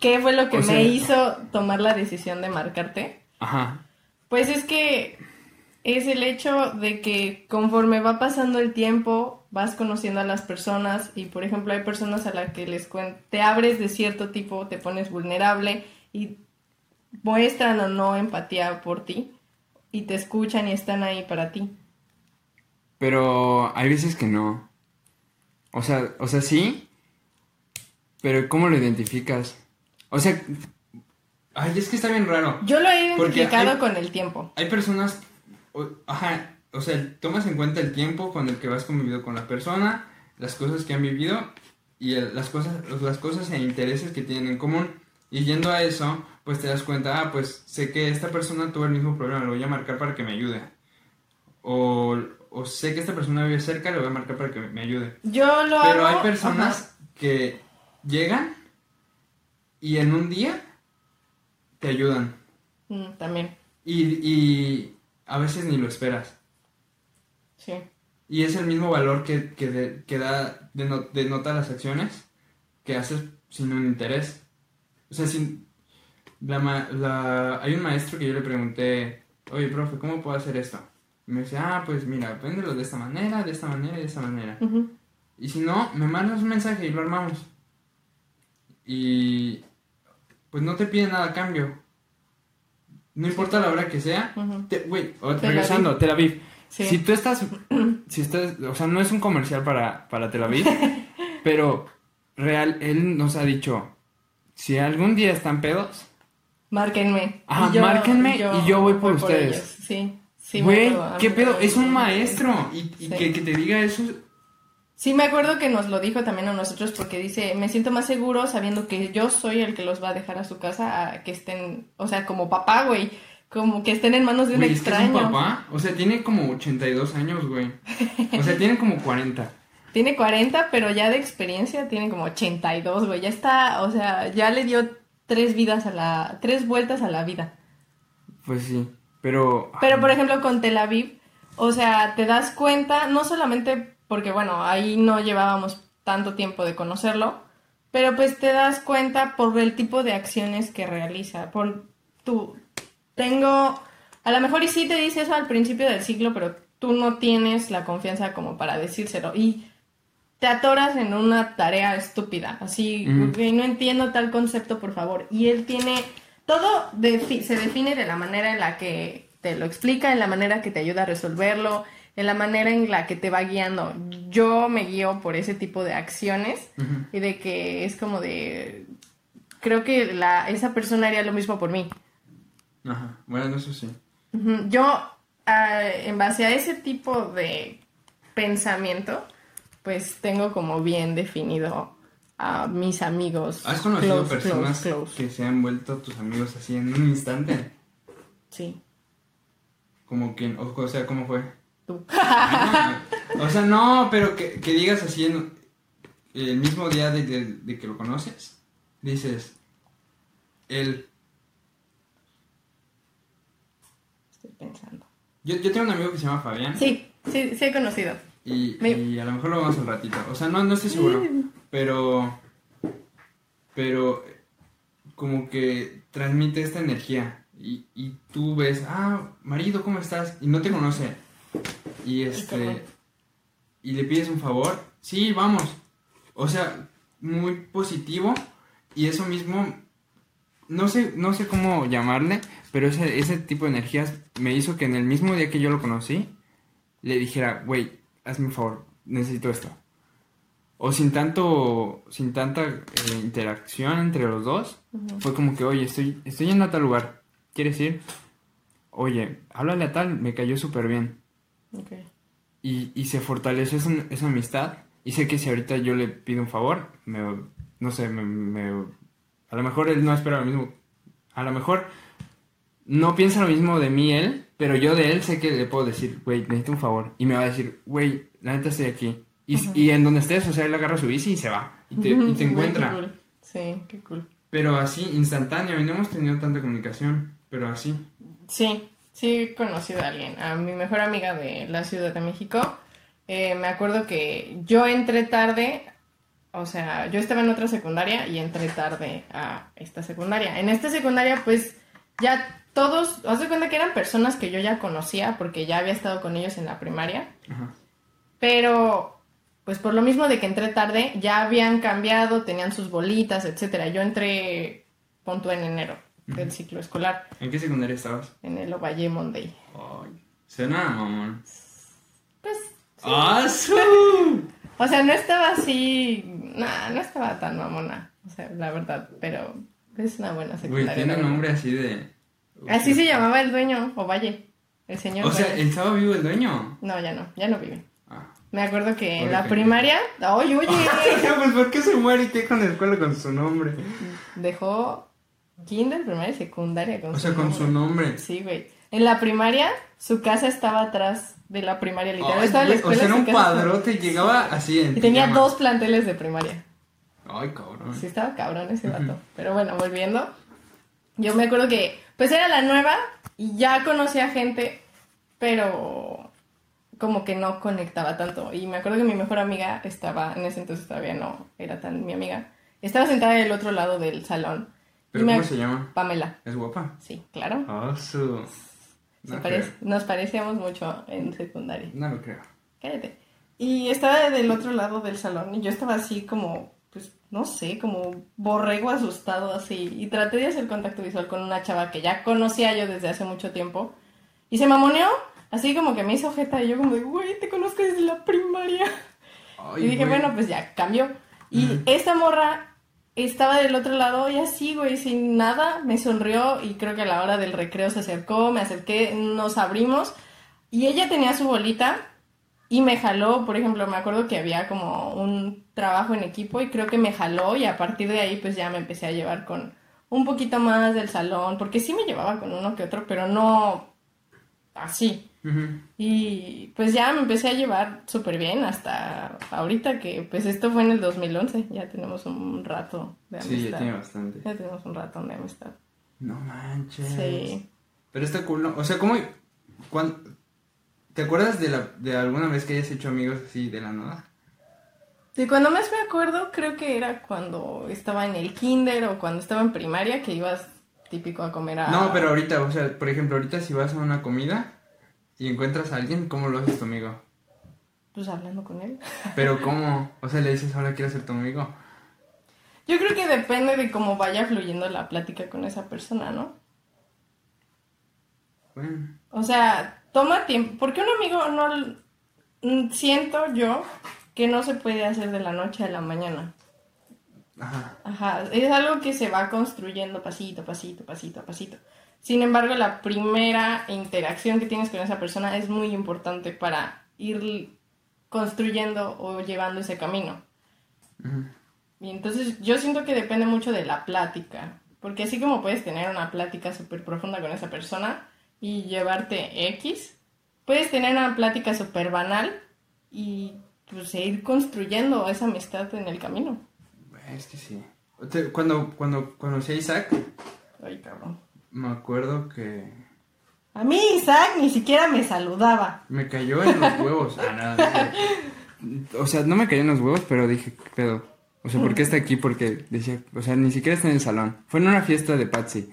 [SPEAKER 1] ¿Qué fue lo que
[SPEAKER 2] O
[SPEAKER 1] me
[SPEAKER 2] sea-
[SPEAKER 1] hizo tomar la decisión de marcarte?
[SPEAKER 2] ajá,
[SPEAKER 1] Pues es que es el hecho de que conforme va pasando el tiempo, vas conociendo a las personas y, por ejemplo, hay personas a las que les cuen- te abres de cierto tipo, te pones vulnerable y muestran o no empatía por ti y te escuchan y están ahí para ti.
[SPEAKER 2] Pero hay veces que no. O sea, o sea, sí, pero ¿cómo lo identificas? O sea, ay, es que está bien raro.
[SPEAKER 1] Yo lo he identificado
[SPEAKER 2] hay-
[SPEAKER 1] con el tiempo.
[SPEAKER 2] Hay personas, o- ajá, o sea, tomas en cuenta el tiempo con el que vas convivido con la persona, las cosas que han vivido y el- las cosas, las cosas e intereses que tienen en común. Y yendo a eso, pues te das cuenta, ah, pues sé que esta persona tuvo el mismo problema, lo voy a marcar para que me ayude. O, o sé que esta persona vive cerca, lo voy a marcar para que me ayude.
[SPEAKER 1] Yo lo
[SPEAKER 2] Pero
[SPEAKER 1] hago-
[SPEAKER 2] hay personas que llegan y en un día te ayudan.
[SPEAKER 1] Mm, también,
[SPEAKER 2] Y, y a veces ni lo esperas.
[SPEAKER 1] sí.
[SPEAKER 2] Y es el mismo valor que, que, de- que da, deno- denota las acciones que haces sin un interés. O sea, sin... La, la- hay un maestro que yo le pregunté, oye, profe, ¿cómo puedo hacer esto? Me dice, ah, pues mira, véndelo de esta manera, de esta manera y de esta manera. Y si no, me mandas un mensaje y lo armamos. Y pues no te pide nada a cambio. No importa la hora que sea. Güey,
[SPEAKER 1] Tel
[SPEAKER 2] regresando, Tel Aviv.
[SPEAKER 1] Sí.
[SPEAKER 2] Si tú estás, si estás, o sea, no es un comercial para, para Tel Aviv, pero real, él nos ha dicho, si algún día están pedos,
[SPEAKER 1] Márquenme.
[SPEAKER 2] Ajá, márquenme y yo voy por ustedes.
[SPEAKER 1] ellos. Sí, sí.
[SPEAKER 2] güey, qué pedo, es un maestro. Y, y
[SPEAKER 1] Sí.
[SPEAKER 2] que, que te diga eso,
[SPEAKER 1] Sí, me acuerdo que nos lo dijo también a nosotros porque dice, me siento más seguro sabiendo que yo soy el que los va a dejar a su casa a que estén, o sea, como papá, güey, como que estén en manos de un
[SPEAKER 2] güey, es que
[SPEAKER 1] extraño.
[SPEAKER 2] papá, o sea, tiene como 82 años, güey. O sea, tiene como 40.
[SPEAKER 1] Tiene 40, pero ya de experiencia tiene como 82, güey. Ya está, o sea, ya le dio tres vidas a la, tres vueltas a la vida.
[SPEAKER 2] Pues sí, pero...
[SPEAKER 1] Pero por ejemplo con Tel Aviv, o sea, te das cuenta, no solamente porque bueno, ahí no llevábamos tanto tiempo de conocerlo, pero pues te das cuenta por el tipo de acciones que realiza. Por tú, tengo, a lo mejor y sí te dice eso al principio del ciclo, pero tú no tienes la confianza como para decírselo. Y te atoras en una tarea estúpida, así. "Güey, no entiendo tal concepto, por favor. Y él tiene, todo defi- se define de la manera en la que te lo explica, en la manera que te ayuda a resolverlo, en la manera en la que te va guiando. Yo me guío por ese tipo de acciones y de que es como de, creo que la, esa persona haría lo mismo por mí.
[SPEAKER 2] Ajá, bueno, eso sí.
[SPEAKER 1] Yo, ah, en base a ese tipo de pensamiento, pues tengo como bien definido a mis amigos.
[SPEAKER 2] ¿Has conocido
[SPEAKER 1] close,
[SPEAKER 2] personas
[SPEAKER 1] close, close.
[SPEAKER 2] que se han vuelto tus amigos así en un instante?
[SPEAKER 1] Sí,
[SPEAKER 2] Como que, o, o sea, ¿cómo fue?
[SPEAKER 1] tú.
[SPEAKER 2] Ah, o sea, no, pero que, que digas así en el mismo día de, de- de que lo conoces, dices, él,
[SPEAKER 1] Estoy pensando.
[SPEAKER 2] yo, yo tengo un amigo que se llama Fabián
[SPEAKER 1] Sí, sí, sí he conocido.
[SPEAKER 2] y,
[SPEAKER 1] Me-
[SPEAKER 2] y a lo mejor lo vamos al ratito, o sea, no, no estoy seguro, pero, pero como que transmite esta energía y, y tú ves, ah, marido, ¿cómo estás? Y no te conoce y este y le pides un favor, sí, vamos. O sea, muy positivo y eso mismo no sé, no sé cómo llamarle, pero ese, ese tipo de energías me hizo que en el mismo día que yo lo conocí, le dijera, güey, hazme un favor, necesito esto. O sin tanto, sin tanta eh, interacción entre los dos, fue como que, oye, estoy, estoy a tal lugar, ¿quieres ir? Oye, háblale a tal, me cayó súper bien.
[SPEAKER 1] Ok.
[SPEAKER 2] Y, y se fortaleció esa, esa amistad. Y sé que si ahorita yo le pido un favor, me, no sé, me, me- a lo mejor él no espera lo mismo. A lo mejor no piensa lo mismo de mí él, pero yo de él sé que le puedo decir, güey, necesito un favor. Y me va a decir, güey, la neta estoy aquí. Y, y en donde estés, o sea, él agarra su bici y se va. Y te, y te
[SPEAKER 1] qué
[SPEAKER 2] encuentra.
[SPEAKER 1] cool. Sí, qué cool.
[SPEAKER 2] Pero así, instantáneo. Y no hemos tenido tanta comunicación, pero así.
[SPEAKER 1] Sí, sí he conocido a alguien. A mi mejor amiga de la Ciudad de México. eh, me acuerdo que yo entré tarde, o sea, yo estaba en otra secundaria y entré tarde a esta secundaria. En esta secundaria, pues, ya todos, haz de cuenta que eran personas que yo ya conocía porque ya había estado con ellos en la primaria.
[SPEAKER 2] Ajá.
[SPEAKER 1] Pero, pues por lo mismo de que entré tarde, ya habían cambiado, tenían sus bolitas, etcétera. Yo entré, punto en enero del ciclo escolar,
[SPEAKER 2] ¿En qué secundaria estabas?
[SPEAKER 1] en el Ovalle Monday.
[SPEAKER 2] Ay, suena mamón.
[SPEAKER 1] Pues,
[SPEAKER 2] ¡Ah, su!
[SPEAKER 1] o sea, no estaba así, nah, no estaba tan mamona, o sea, la verdad, pero es una buena
[SPEAKER 2] Güey,
[SPEAKER 1] secundaria.
[SPEAKER 2] tiene
[SPEAKER 1] la
[SPEAKER 2] un nombre así de...
[SPEAKER 1] Así se llamaba el dueño, Ovalle, el señor.
[SPEAKER 2] O sea. ¿el estaba vivo el dueño?
[SPEAKER 1] No, ya no, ya no vive.
[SPEAKER 2] Ah.
[SPEAKER 1] Me acuerdo que en la primaria, oye, oye,
[SPEAKER 2] pues ¿por qué se muere y qué con la escuela con su nombre?
[SPEAKER 1] dejó kinder, primaria y secundaria con
[SPEAKER 2] O sea, con su nombre.
[SPEAKER 1] Sí, güey. En la primaria, su casa estaba atrás de la primaria, literal.
[SPEAKER 2] Ay,
[SPEAKER 1] estaba en la
[SPEAKER 2] güey, o sea, era un padrote, llegaba así en
[SPEAKER 1] Y tenía dos planteles de primaria.
[SPEAKER 2] Ay, cabrón.
[SPEAKER 1] Sí, estaba cabrón ese vato. Pero bueno, volviendo. Yo me acuerdo que, pues era la nueva y ya conocía gente, pero como que no conectaba tanto. Y me acuerdo que mi mejor amiga estaba, en ese entonces todavía no era tan mi amiga, estaba sentada del otro lado del salón.
[SPEAKER 2] ¿Pero
[SPEAKER 1] me-
[SPEAKER 2] cómo se llama?
[SPEAKER 1] Pamela.
[SPEAKER 2] ¿Es guapa?
[SPEAKER 1] Sí, claro.
[SPEAKER 2] Ah, su... No
[SPEAKER 1] nos parecíamos mucho en secundaria.
[SPEAKER 2] No lo creo.
[SPEAKER 1] Cállate. Y estaba del otro lado del salón y yo estaba así como, pues, no sé, como borrego asustado así. Y traté de hacer contacto visual con una chava que ya conocía yo desde hace mucho tiempo. Y se mamoneó, así como que me hizo jeta y yo como de, güey, te conozco desde la primaria.
[SPEAKER 2] Ay,
[SPEAKER 1] y dije,
[SPEAKER 2] güey.
[SPEAKER 1] bueno, pues ya, cambió. Y esta morra estaba del otro lado y así, güey, sin nada, me sonrió y creo que a la hora del recreo se acercó, me acerqué, nos abrimos y ella tenía su bolita y me jaló, por ejemplo, me acuerdo que había como un trabajo en equipo y creo que me jaló y a partir de ahí pues ya me empecé a llevar con un poquito más del salón, porque sí me llevaba con uno que otro, pero no así. Y pues ya me empecé a llevar súper bien hasta ahorita que pues esto fue en el 2011, ya tenemos un rato de amistad.
[SPEAKER 2] Sí, ya tiene bastante.
[SPEAKER 1] Ya tenemos un rato de amistad.
[SPEAKER 2] No manches.
[SPEAKER 1] Sí.
[SPEAKER 2] Pero está cool, ¿no? O sea, ¿cómo... cuán- ¿Te acuerdas de, la, de alguna vez que hayas hecho amigos así de la nada?
[SPEAKER 1] De cuando más me acuerdo, creo que era cuando estaba en el kinder o cuando estaba en primaria que ibas típico a comer a...
[SPEAKER 2] No, pero ahorita, o sea, por ejemplo, ahorita si vas a una comida y encuentras a alguien, ¿cómo lo haces tu amigo?
[SPEAKER 1] Pues hablando con él.
[SPEAKER 2] Pero ¿cómo? O sea, le dices, ahora quiero ser tu amigo.
[SPEAKER 1] Yo creo que depende de cómo vaya fluyendo la plática con esa persona, ¿no?
[SPEAKER 2] Bueno,
[SPEAKER 1] O sea, toma tiempo. Porque un amigo no. Siento yo que no se puede hacer de la noche a la mañana.
[SPEAKER 2] Ajá.
[SPEAKER 1] Ajá, es algo que se va construyendo pasito, pasito, pasito, a pasito. Sin embargo, la primera interacción que tienes con esa persona es muy importante para ir construyendo o llevando ese camino. Y entonces yo siento que depende mucho de la plática, porque así como puedes tener una plática súper profunda con esa persona y llevarte X, puedes tener una plática súper banal y pues ir construyendo esa amistad en el camino.
[SPEAKER 2] Es que sí. Cuando, cuando conocí a Isaac,
[SPEAKER 1] Ay, cabrón.
[SPEAKER 2] me acuerdo que
[SPEAKER 1] A mí Isaac ni siquiera me saludaba.
[SPEAKER 2] me cayó en los huevos. Ah, no sé. O sea, no me cayó en los huevos, pero dije, ¿qué pedo? O sea, ¿por qué está aquí? Porque decía, o sea, ni siquiera está en el salón. Fue en una fiesta de Patsy.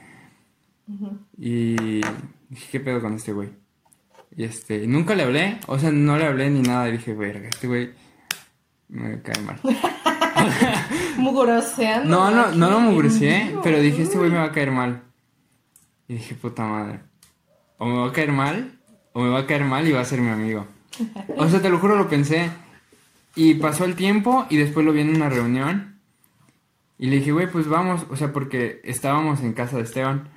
[SPEAKER 2] Y dije, ¿qué pedo con este güey? Y este, nunca le hablé, o sea, no le hablé ni nada. Y dije, verga, este güey me cae mal.
[SPEAKER 1] Mugroseando.
[SPEAKER 2] No, no, no lo
[SPEAKER 1] aquí.
[SPEAKER 2] mugreceé, pero dije, este güey me va a caer mal. Y dije, puta madre. O me va a caer mal, o me va a caer mal y va a ser mi amigo. O sea, te lo juro, lo pensé. Y pasó el tiempo y después lo vi en una reunión. Y le dije, güey, pues vamos. O sea, porque estábamos en casa de Esteban.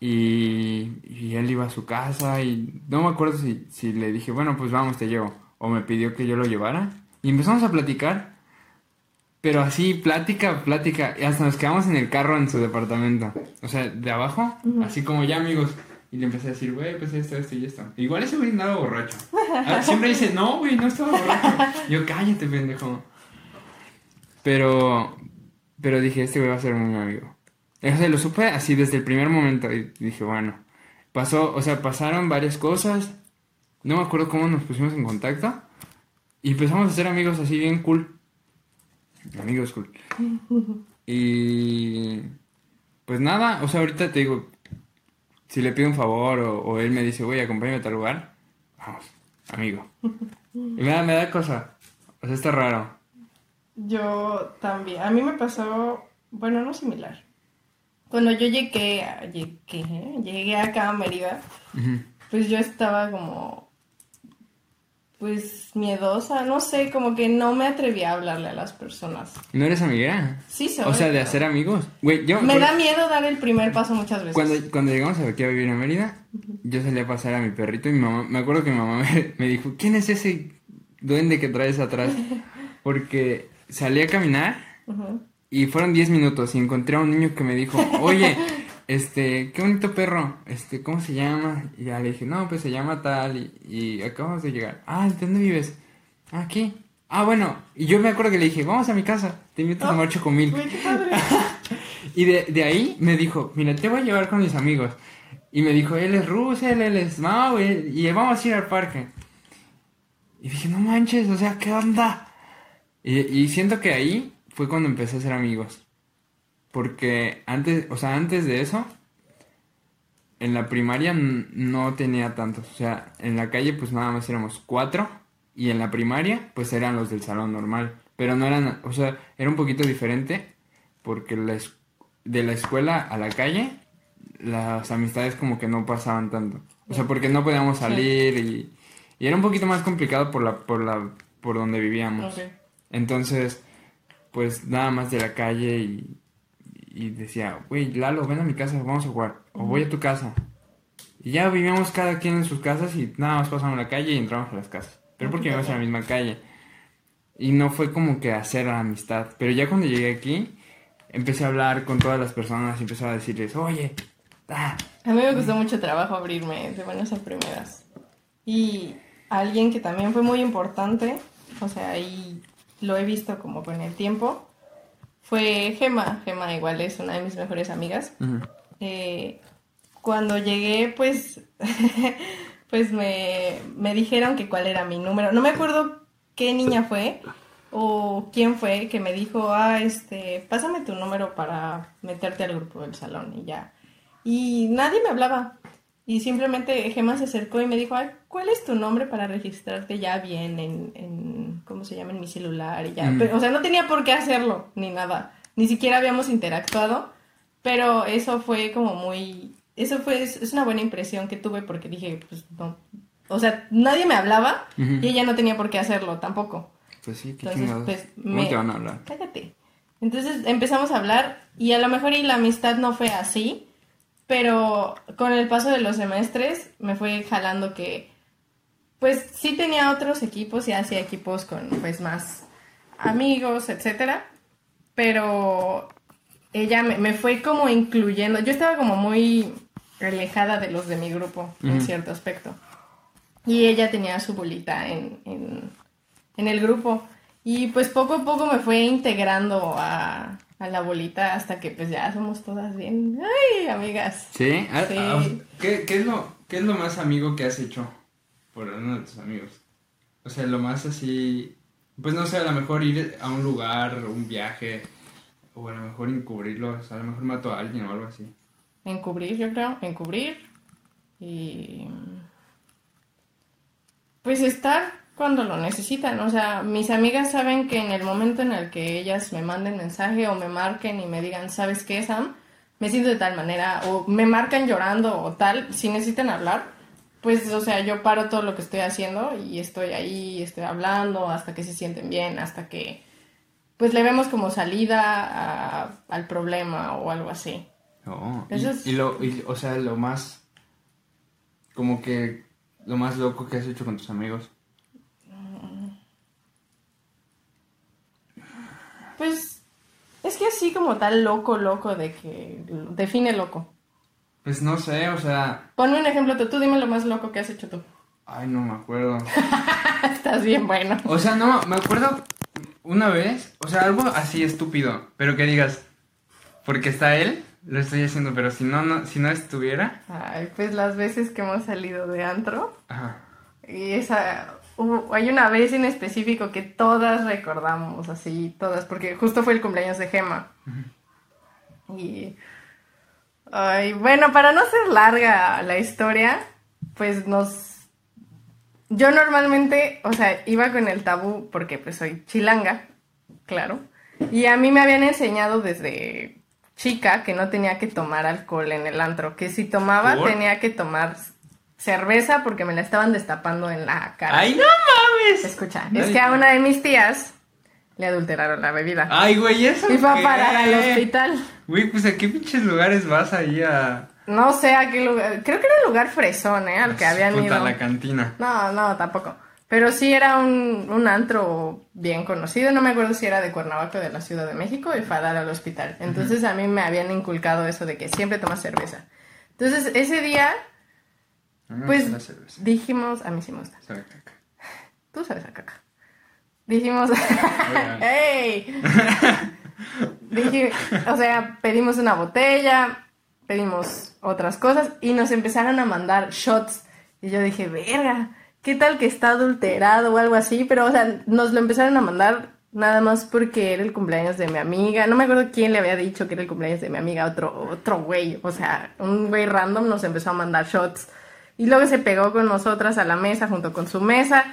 [SPEAKER 2] Y, y él iba a su casa y no me acuerdo si, si le dije, bueno, pues vamos, te llevo. O me pidió que yo lo llevara. Y empezamos a platicar. Pero así, plática, plática. Y hasta nos quedamos en el carro en su departamento. O sea, de abajo, así como ya amigos. Y le empecé a decir, güey, pues esto, esto y esto. Igual ese güey andaba borracho. Ah, Siempre dice, no, güey, no estaba borracho. Yo, cállate, pendejo. Pero, pero dije, este güey va a ser muy amigo. O sea, lo supe así desde el primer momento. Y dije, bueno. Pasó, o sea, pasaron varias cosas. No me acuerdo cómo nos pusimos en contacto. Y empezamos a ser amigos así bien cool. Amigos cool. Y pues nada, o sea, ahorita te digo, si le pido un favor o, o él me dice, güey, acompáñame a tal lugar, vamos, amigo. Y me da, me da cosa. O sea, está raro.
[SPEAKER 1] Yo también. A mí me pasó, bueno, no similar. Cuando yo llegué, a- llegué, llegué acá a Mérida, pues yo estaba como, pues miedosa, no sé, como que no me atrevía a hablarle a las personas.
[SPEAKER 2] ¿No eres amiguera?
[SPEAKER 1] Sí, soy.
[SPEAKER 2] O sea, de hacer amigos. Güey, yo...
[SPEAKER 1] Me da miedo dar el primer paso muchas veces.
[SPEAKER 2] Cuando, cuando llegamos aquí a vivir a Mérida, yo salí a pasar a mi perrito y mi mamá, me acuerdo que mi mamá me, me dijo, ¿quién es ese duende que traes atrás? Porque salí a caminar y fueron 10 minutos y encontré a un niño que me dijo, oye, este, qué bonito perro, este, ¿cómo se llama? Y ya le dije, no, pues se llama tal y, y acabamos de llegar. Ah, ¿de dónde vives? Aquí. Ah, bueno, y yo me acuerdo que le dije, vamos a mi casa, te invito a tomar chocomil.
[SPEAKER 1] Qué padre.
[SPEAKER 2] Y de, de ahí me dijo, mira, te voy a llevar con mis amigos. Y me dijo, él es Russell, él es Mau, él- y vamos a ir al parque. Y dije, no manches, o sea, ¿qué onda? Y, y siento que ahí fue cuando empecé a ser amigos. Porque antes, o sea, antes de eso, en la primaria no tenía tantos. O sea, en la calle pues nada más éramos cuatro. Y en la primaria pues eran los del salón normal. Pero no eran, o sea, era un poquito diferente. Porque la de la escuela a la calle, las amistades como que no pasaban tanto. O sea, porque no podíamos salir y, y era un poquito más complicado por la, por la, por donde vivíamos.
[SPEAKER 1] Ok.
[SPEAKER 2] Entonces, pues nada más de la calle y, y decía, güey, Lalo, ven a mi casa, vamos a jugar. O voy a tu casa. Y ya vivíamos cada quien en sus casas y nada más pasamos la calle y entramos a las casas. Pero porque vivíamos en la misma calle. Y no fue como que hacer amistad. Pero ya cuando llegué aquí, empecé a hablar con todas las personas y empecé a decirles, oye, ah,
[SPEAKER 1] A mí me costó mucho trabajo abrirme de buenas a primeras. Y alguien que también fue muy importante, o sea, y lo he visto como con el tiempo, fue Gema. Gema igual es una de mis mejores amigas. Eh, cuando llegué, pues, pues me, me dijeron que cuál era mi número. No me acuerdo qué niña fue o quién fue que me dijo, ah, este, pásame tu número para meterte al grupo del salón y ya. Y nadie me hablaba. Y simplemente Gemma se acercó y me dijo, "Ay, ¿cuál es tu nombre para registrarte ya bien en, en ¿cómo se llama? En mi celular y ya.
[SPEAKER 2] Mm.
[SPEAKER 1] Pero, o sea, no tenía por qué hacerlo, ni nada. Ni siquiera habíamos interactuado. Pero eso fue como muy... Eso fue, es, es una buena impresión que tuve porque dije, pues no. O sea, nadie me hablaba y ella no tenía por qué hacerlo tampoco.
[SPEAKER 2] pues sí, qué
[SPEAKER 1] Entonces,
[SPEAKER 2] chingados.
[SPEAKER 1] pues,
[SPEAKER 2] ¿Cómo
[SPEAKER 1] me-
[SPEAKER 2] te van a hablar?
[SPEAKER 1] Cállate. Entonces empezamos a hablar y a lo mejor y la amistad no fue así, pero con el paso de los semestres me fue jalando que pues sí tenía otros equipos y hacía equipos con pues más amigos, etcétera, pero ella me, me fue como incluyendo, yo estaba como muy alejada de los de mi grupo en cierto aspecto. Y ella tenía su bolita en, en, en el grupo. Y pues poco a poco me fue integrando a, a la bolita hasta que pues ya somos todas bien, ay, amigas.
[SPEAKER 2] ¿Sí?
[SPEAKER 1] Sí.
[SPEAKER 2] ¿qué, qué es lo, ¿Qué es lo más amigo que has hecho por uno de tus amigos? O sea, lo más así... Pues no sé, a lo mejor ir a un lugar, un viaje, o a lo mejor encubrirlos, a lo mejor mato a alguien o algo así.
[SPEAKER 1] Encubrir, yo creo, encubrir. Y... Pues estar cuando lo necesitan. O sea, mis amigas saben que en el momento en el que ellas me manden mensaje o me marquen y me digan, ¿sabes qué, Sam? Me siento de tal manera, o me marcan llorando o tal, si necesitan hablar, pues, o sea, yo paro todo lo que estoy haciendo y estoy ahí, estoy hablando hasta que se sienten bien, hasta que, pues, le vemos como salida a- al problema o algo así.
[SPEAKER 2] Oh, y,
[SPEAKER 1] Eso es-
[SPEAKER 2] y lo, y, o sea, lo más, como que, lo más loco que has hecho con tus amigos.
[SPEAKER 1] Pues, es que así como tal loco, loco, de que define loco.
[SPEAKER 2] Pues no sé, o sea,
[SPEAKER 1] Ponme un ejemplo tú, tú dime lo más loco que has hecho tú.
[SPEAKER 2] ay, no me acuerdo.
[SPEAKER 1] Estás bien bueno.
[SPEAKER 2] O sea, no, me acuerdo una vez, o sea, algo así estúpido, pero que digas, porque está él, lo estoy haciendo, pero si no, no si no estuviera,
[SPEAKER 1] Ay, pues las veces que hemos salido de antro.
[SPEAKER 2] ajá.
[SPEAKER 1] Y esa. Hay una vez en específico que todas recordamos, así, todas, porque justo fue el cumpleaños de Gema. Y. Ay, bueno, para no ser larga la historia, pues nos. Yo normalmente, o sea, iba con el tabú porque pues soy chilanga, claro. Y a mí me habían enseñado desde chica que no tenía que tomar alcohol en el antro, que si tomaba
[SPEAKER 2] ¿Por?
[SPEAKER 1] tenía que tomar cerveza porque me la estaban destapando en la cara.
[SPEAKER 2] ¡Ay, no mames!
[SPEAKER 1] Escucha,
[SPEAKER 2] Ay.
[SPEAKER 1] es que a una de mis tías le adulteraron la bebida.
[SPEAKER 2] Ay, güey, ¿eso
[SPEAKER 1] y fue a parar al hospital.
[SPEAKER 2] Güey, pues a qué pinches lugares vas ahí a...
[SPEAKER 1] No sé a qué lugar, creo que era un lugar fresón, ¿eh? Al que habían
[SPEAKER 2] Puta,
[SPEAKER 1] ido.
[SPEAKER 2] la cantina.
[SPEAKER 1] No, no, tampoco. Pero sí era un, un antro bien conocido, no me acuerdo si era de Cuernavaca o de la Ciudad de México, y fue a dar al hospital. Entonces a mí me habían inculcado eso de que siempre tomas cerveza. Entonces ese día,
[SPEAKER 2] A mí me
[SPEAKER 1] pues
[SPEAKER 2] gusta la cerveza.
[SPEAKER 1] dijimos, a mí sí me gusta,
[SPEAKER 2] Sabe caca.
[SPEAKER 1] tú sabes a caca. Dijimos. Dije, o sea, pedimos una botella, pedimos otras cosas y nos empezaron a mandar shots. Y yo dije, verga, ¿qué tal que está adulterado o algo así? Pero, o sea, nos lo empezaron a mandar nada más porque era el cumpleaños de mi amiga. No me acuerdo quién le había dicho que era el cumpleaños de mi amiga, otro, otro güey. O sea, un güey random nos empezó a mandar shots. Y luego se pegó con nosotras a la mesa junto con su mesa.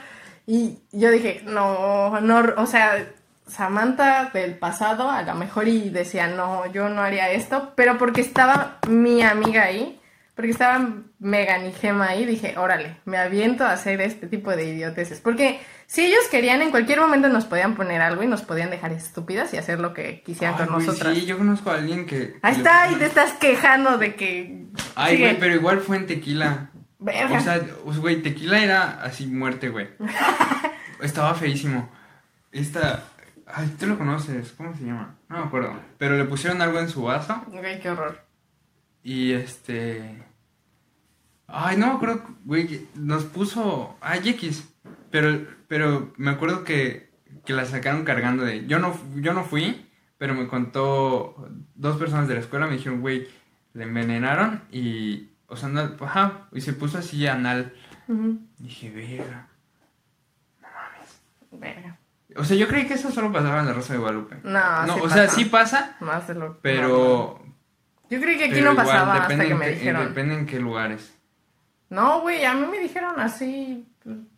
[SPEAKER 1] Y yo dije, no, no, o sea, Samantha del pasado a lo mejor y decía, no, yo no haría esto, pero porque estaba mi amiga ahí, porque estaba Megan y Gema ahí, dije, órale, me aviento a hacer este tipo de idioteces. Porque si ellos querían, en cualquier momento nos podían poner algo y nos podían dejar estúpidas y hacer lo que quisieran
[SPEAKER 2] Ay,
[SPEAKER 1] con
[SPEAKER 2] güey,
[SPEAKER 1] nosotras.
[SPEAKER 2] Sí, yo conozco a alguien que...
[SPEAKER 1] Ahí está, y te estás quejando de que...
[SPEAKER 2] Ay, güey, pero igual fue en tequila.
[SPEAKER 1] Verga.
[SPEAKER 2] O sea, güey, tequila era así muerte, güey. Estaba feísimo. Esta... Ay, tú lo conoces, ¿cómo se llama? No me acuerdo. Pero le pusieron algo en su vaso
[SPEAKER 1] Güey, qué horror.
[SPEAKER 2] y este... Ay, no me acuerdo, güey, nos puso... Ay, X. Pero, pero me acuerdo que, que la sacaron cargando de... Yo no, yo no fui, pero me contó dos personas de la escuela, me dijeron, güey, le envenenaron y... O sea, no, ajá, y se puso así anal. Dije, verga.
[SPEAKER 1] Verga.
[SPEAKER 2] O sea, yo creí que eso solo pasaba en la Rosa de Guadalupe.
[SPEAKER 1] No,
[SPEAKER 2] No,
[SPEAKER 1] sí
[SPEAKER 2] o sea, sí pasa,
[SPEAKER 1] Más de lo
[SPEAKER 2] pero...
[SPEAKER 1] Yo creí que aquí no
[SPEAKER 2] igual,
[SPEAKER 1] pasaba hasta que me
[SPEAKER 2] qué-
[SPEAKER 1] dijeron.
[SPEAKER 2] Depende en qué lugares.
[SPEAKER 1] No, güey, a mí me dijeron así.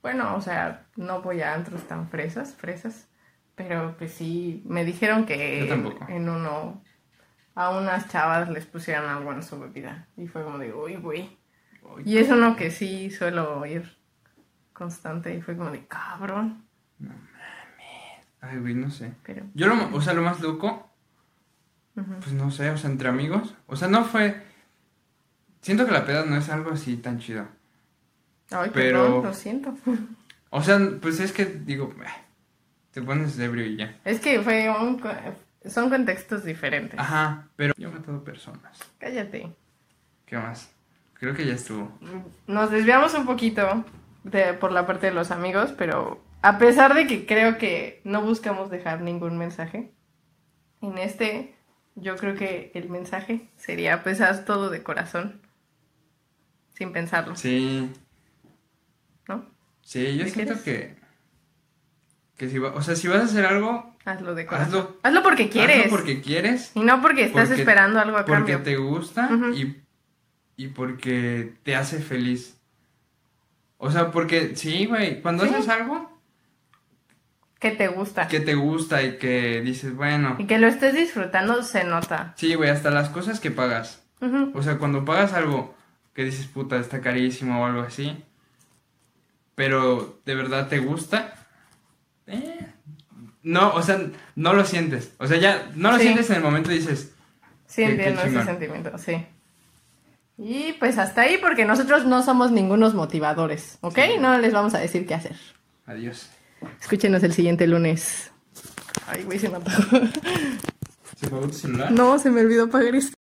[SPEAKER 1] Bueno, o sea, no voy a antros tan fresas, fresas. Pero pues sí, me dijeron que
[SPEAKER 2] Yo tampoco.
[SPEAKER 1] en uno a unas chavas les pusieran algo en su bebida. Y fue como de, uy, güey. Y es uno que sí suelo oír constante. Y fue como de, cabrón.
[SPEAKER 2] Ay, güey, no sé.
[SPEAKER 1] Pero,
[SPEAKER 2] Yo lo, o sea, lo más loco, pues no sé, o sea, entre amigos. O sea, no fue... Siento que la peda no es algo así tan chido.
[SPEAKER 1] Ay,
[SPEAKER 2] Pero-
[SPEAKER 1] perdón, lo siento.
[SPEAKER 2] O sea, pues es que digo, eh, te pones ebrio y ya.
[SPEAKER 1] Es que fue un... Son contextos diferentes.
[SPEAKER 2] Ajá, pero yo he matado personas.
[SPEAKER 1] Cállate.
[SPEAKER 2] ¿Qué más? Creo que ya estuvo.
[SPEAKER 1] Nos desviamos un poquito de- por la parte de los amigos, pero a pesar de que creo que no buscamos dejar ningún mensaje, en este yo creo que el mensaje sería pues haz todo de corazón, sin pensarlo,
[SPEAKER 2] Sí,
[SPEAKER 1] ¿no?
[SPEAKER 2] sí, yo
[SPEAKER 1] ¿Qué
[SPEAKER 2] siento
[SPEAKER 1] quieres?
[SPEAKER 2] que... Que si va, o sea, si vas a hacer algo,
[SPEAKER 1] Hazlo de corazón.
[SPEAKER 2] Hazlo.
[SPEAKER 1] Hazlo, porque quieres.
[SPEAKER 2] hazlo porque quieres,
[SPEAKER 1] Y no porque estás
[SPEAKER 2] Porque-
[SPEAKER 1] esperando algo a
[SPEAKER 2] porque
[SPEAKER 1] cambio.
[SPEAKER 2] te gusta y, y porque te hace feliz. O sea, porque sí, güey, cuando
[SPEAKER 1] Sí.
[SPEAKER 2] haces algo
[SPEAKER 1] Que te gusta.
[SPEAKER 2] que te gusta y que dices, bueno,
[SPEAKER 1] Y que lo estés disfrutando se nota.
[SPEAKER 2] sí, güey, hasta las cosas que pagas. O sea, cuando pagas algo que dices, puta, está carísimo o algo así, pero de verdad te gusta, eh, no, o sea, no lo sientes. O sea, ya no lo
[SPEAKER 1] Sí.
[SPEAKER 2] sientes en el momento y dices,
[SPEAKER 1] Sí, entiendo ese sentimiento, sí. Y pues hasta ahí, porque nosotros no somos ningunos motivadores, ¿ok?
[SPEAKER 2] Sí.
[SPEAKER 1] No les vamos a decir qué hacer.
[SPEAKER 2] adiós.
[SPEAKER 1] Escúchenos el siguiente lunes. Ay, güey, se me apagó.
[SPEAKER 2] ¿Se apagó tu celular?
[SPEAKER 1] No, se me olvidó pagar esto.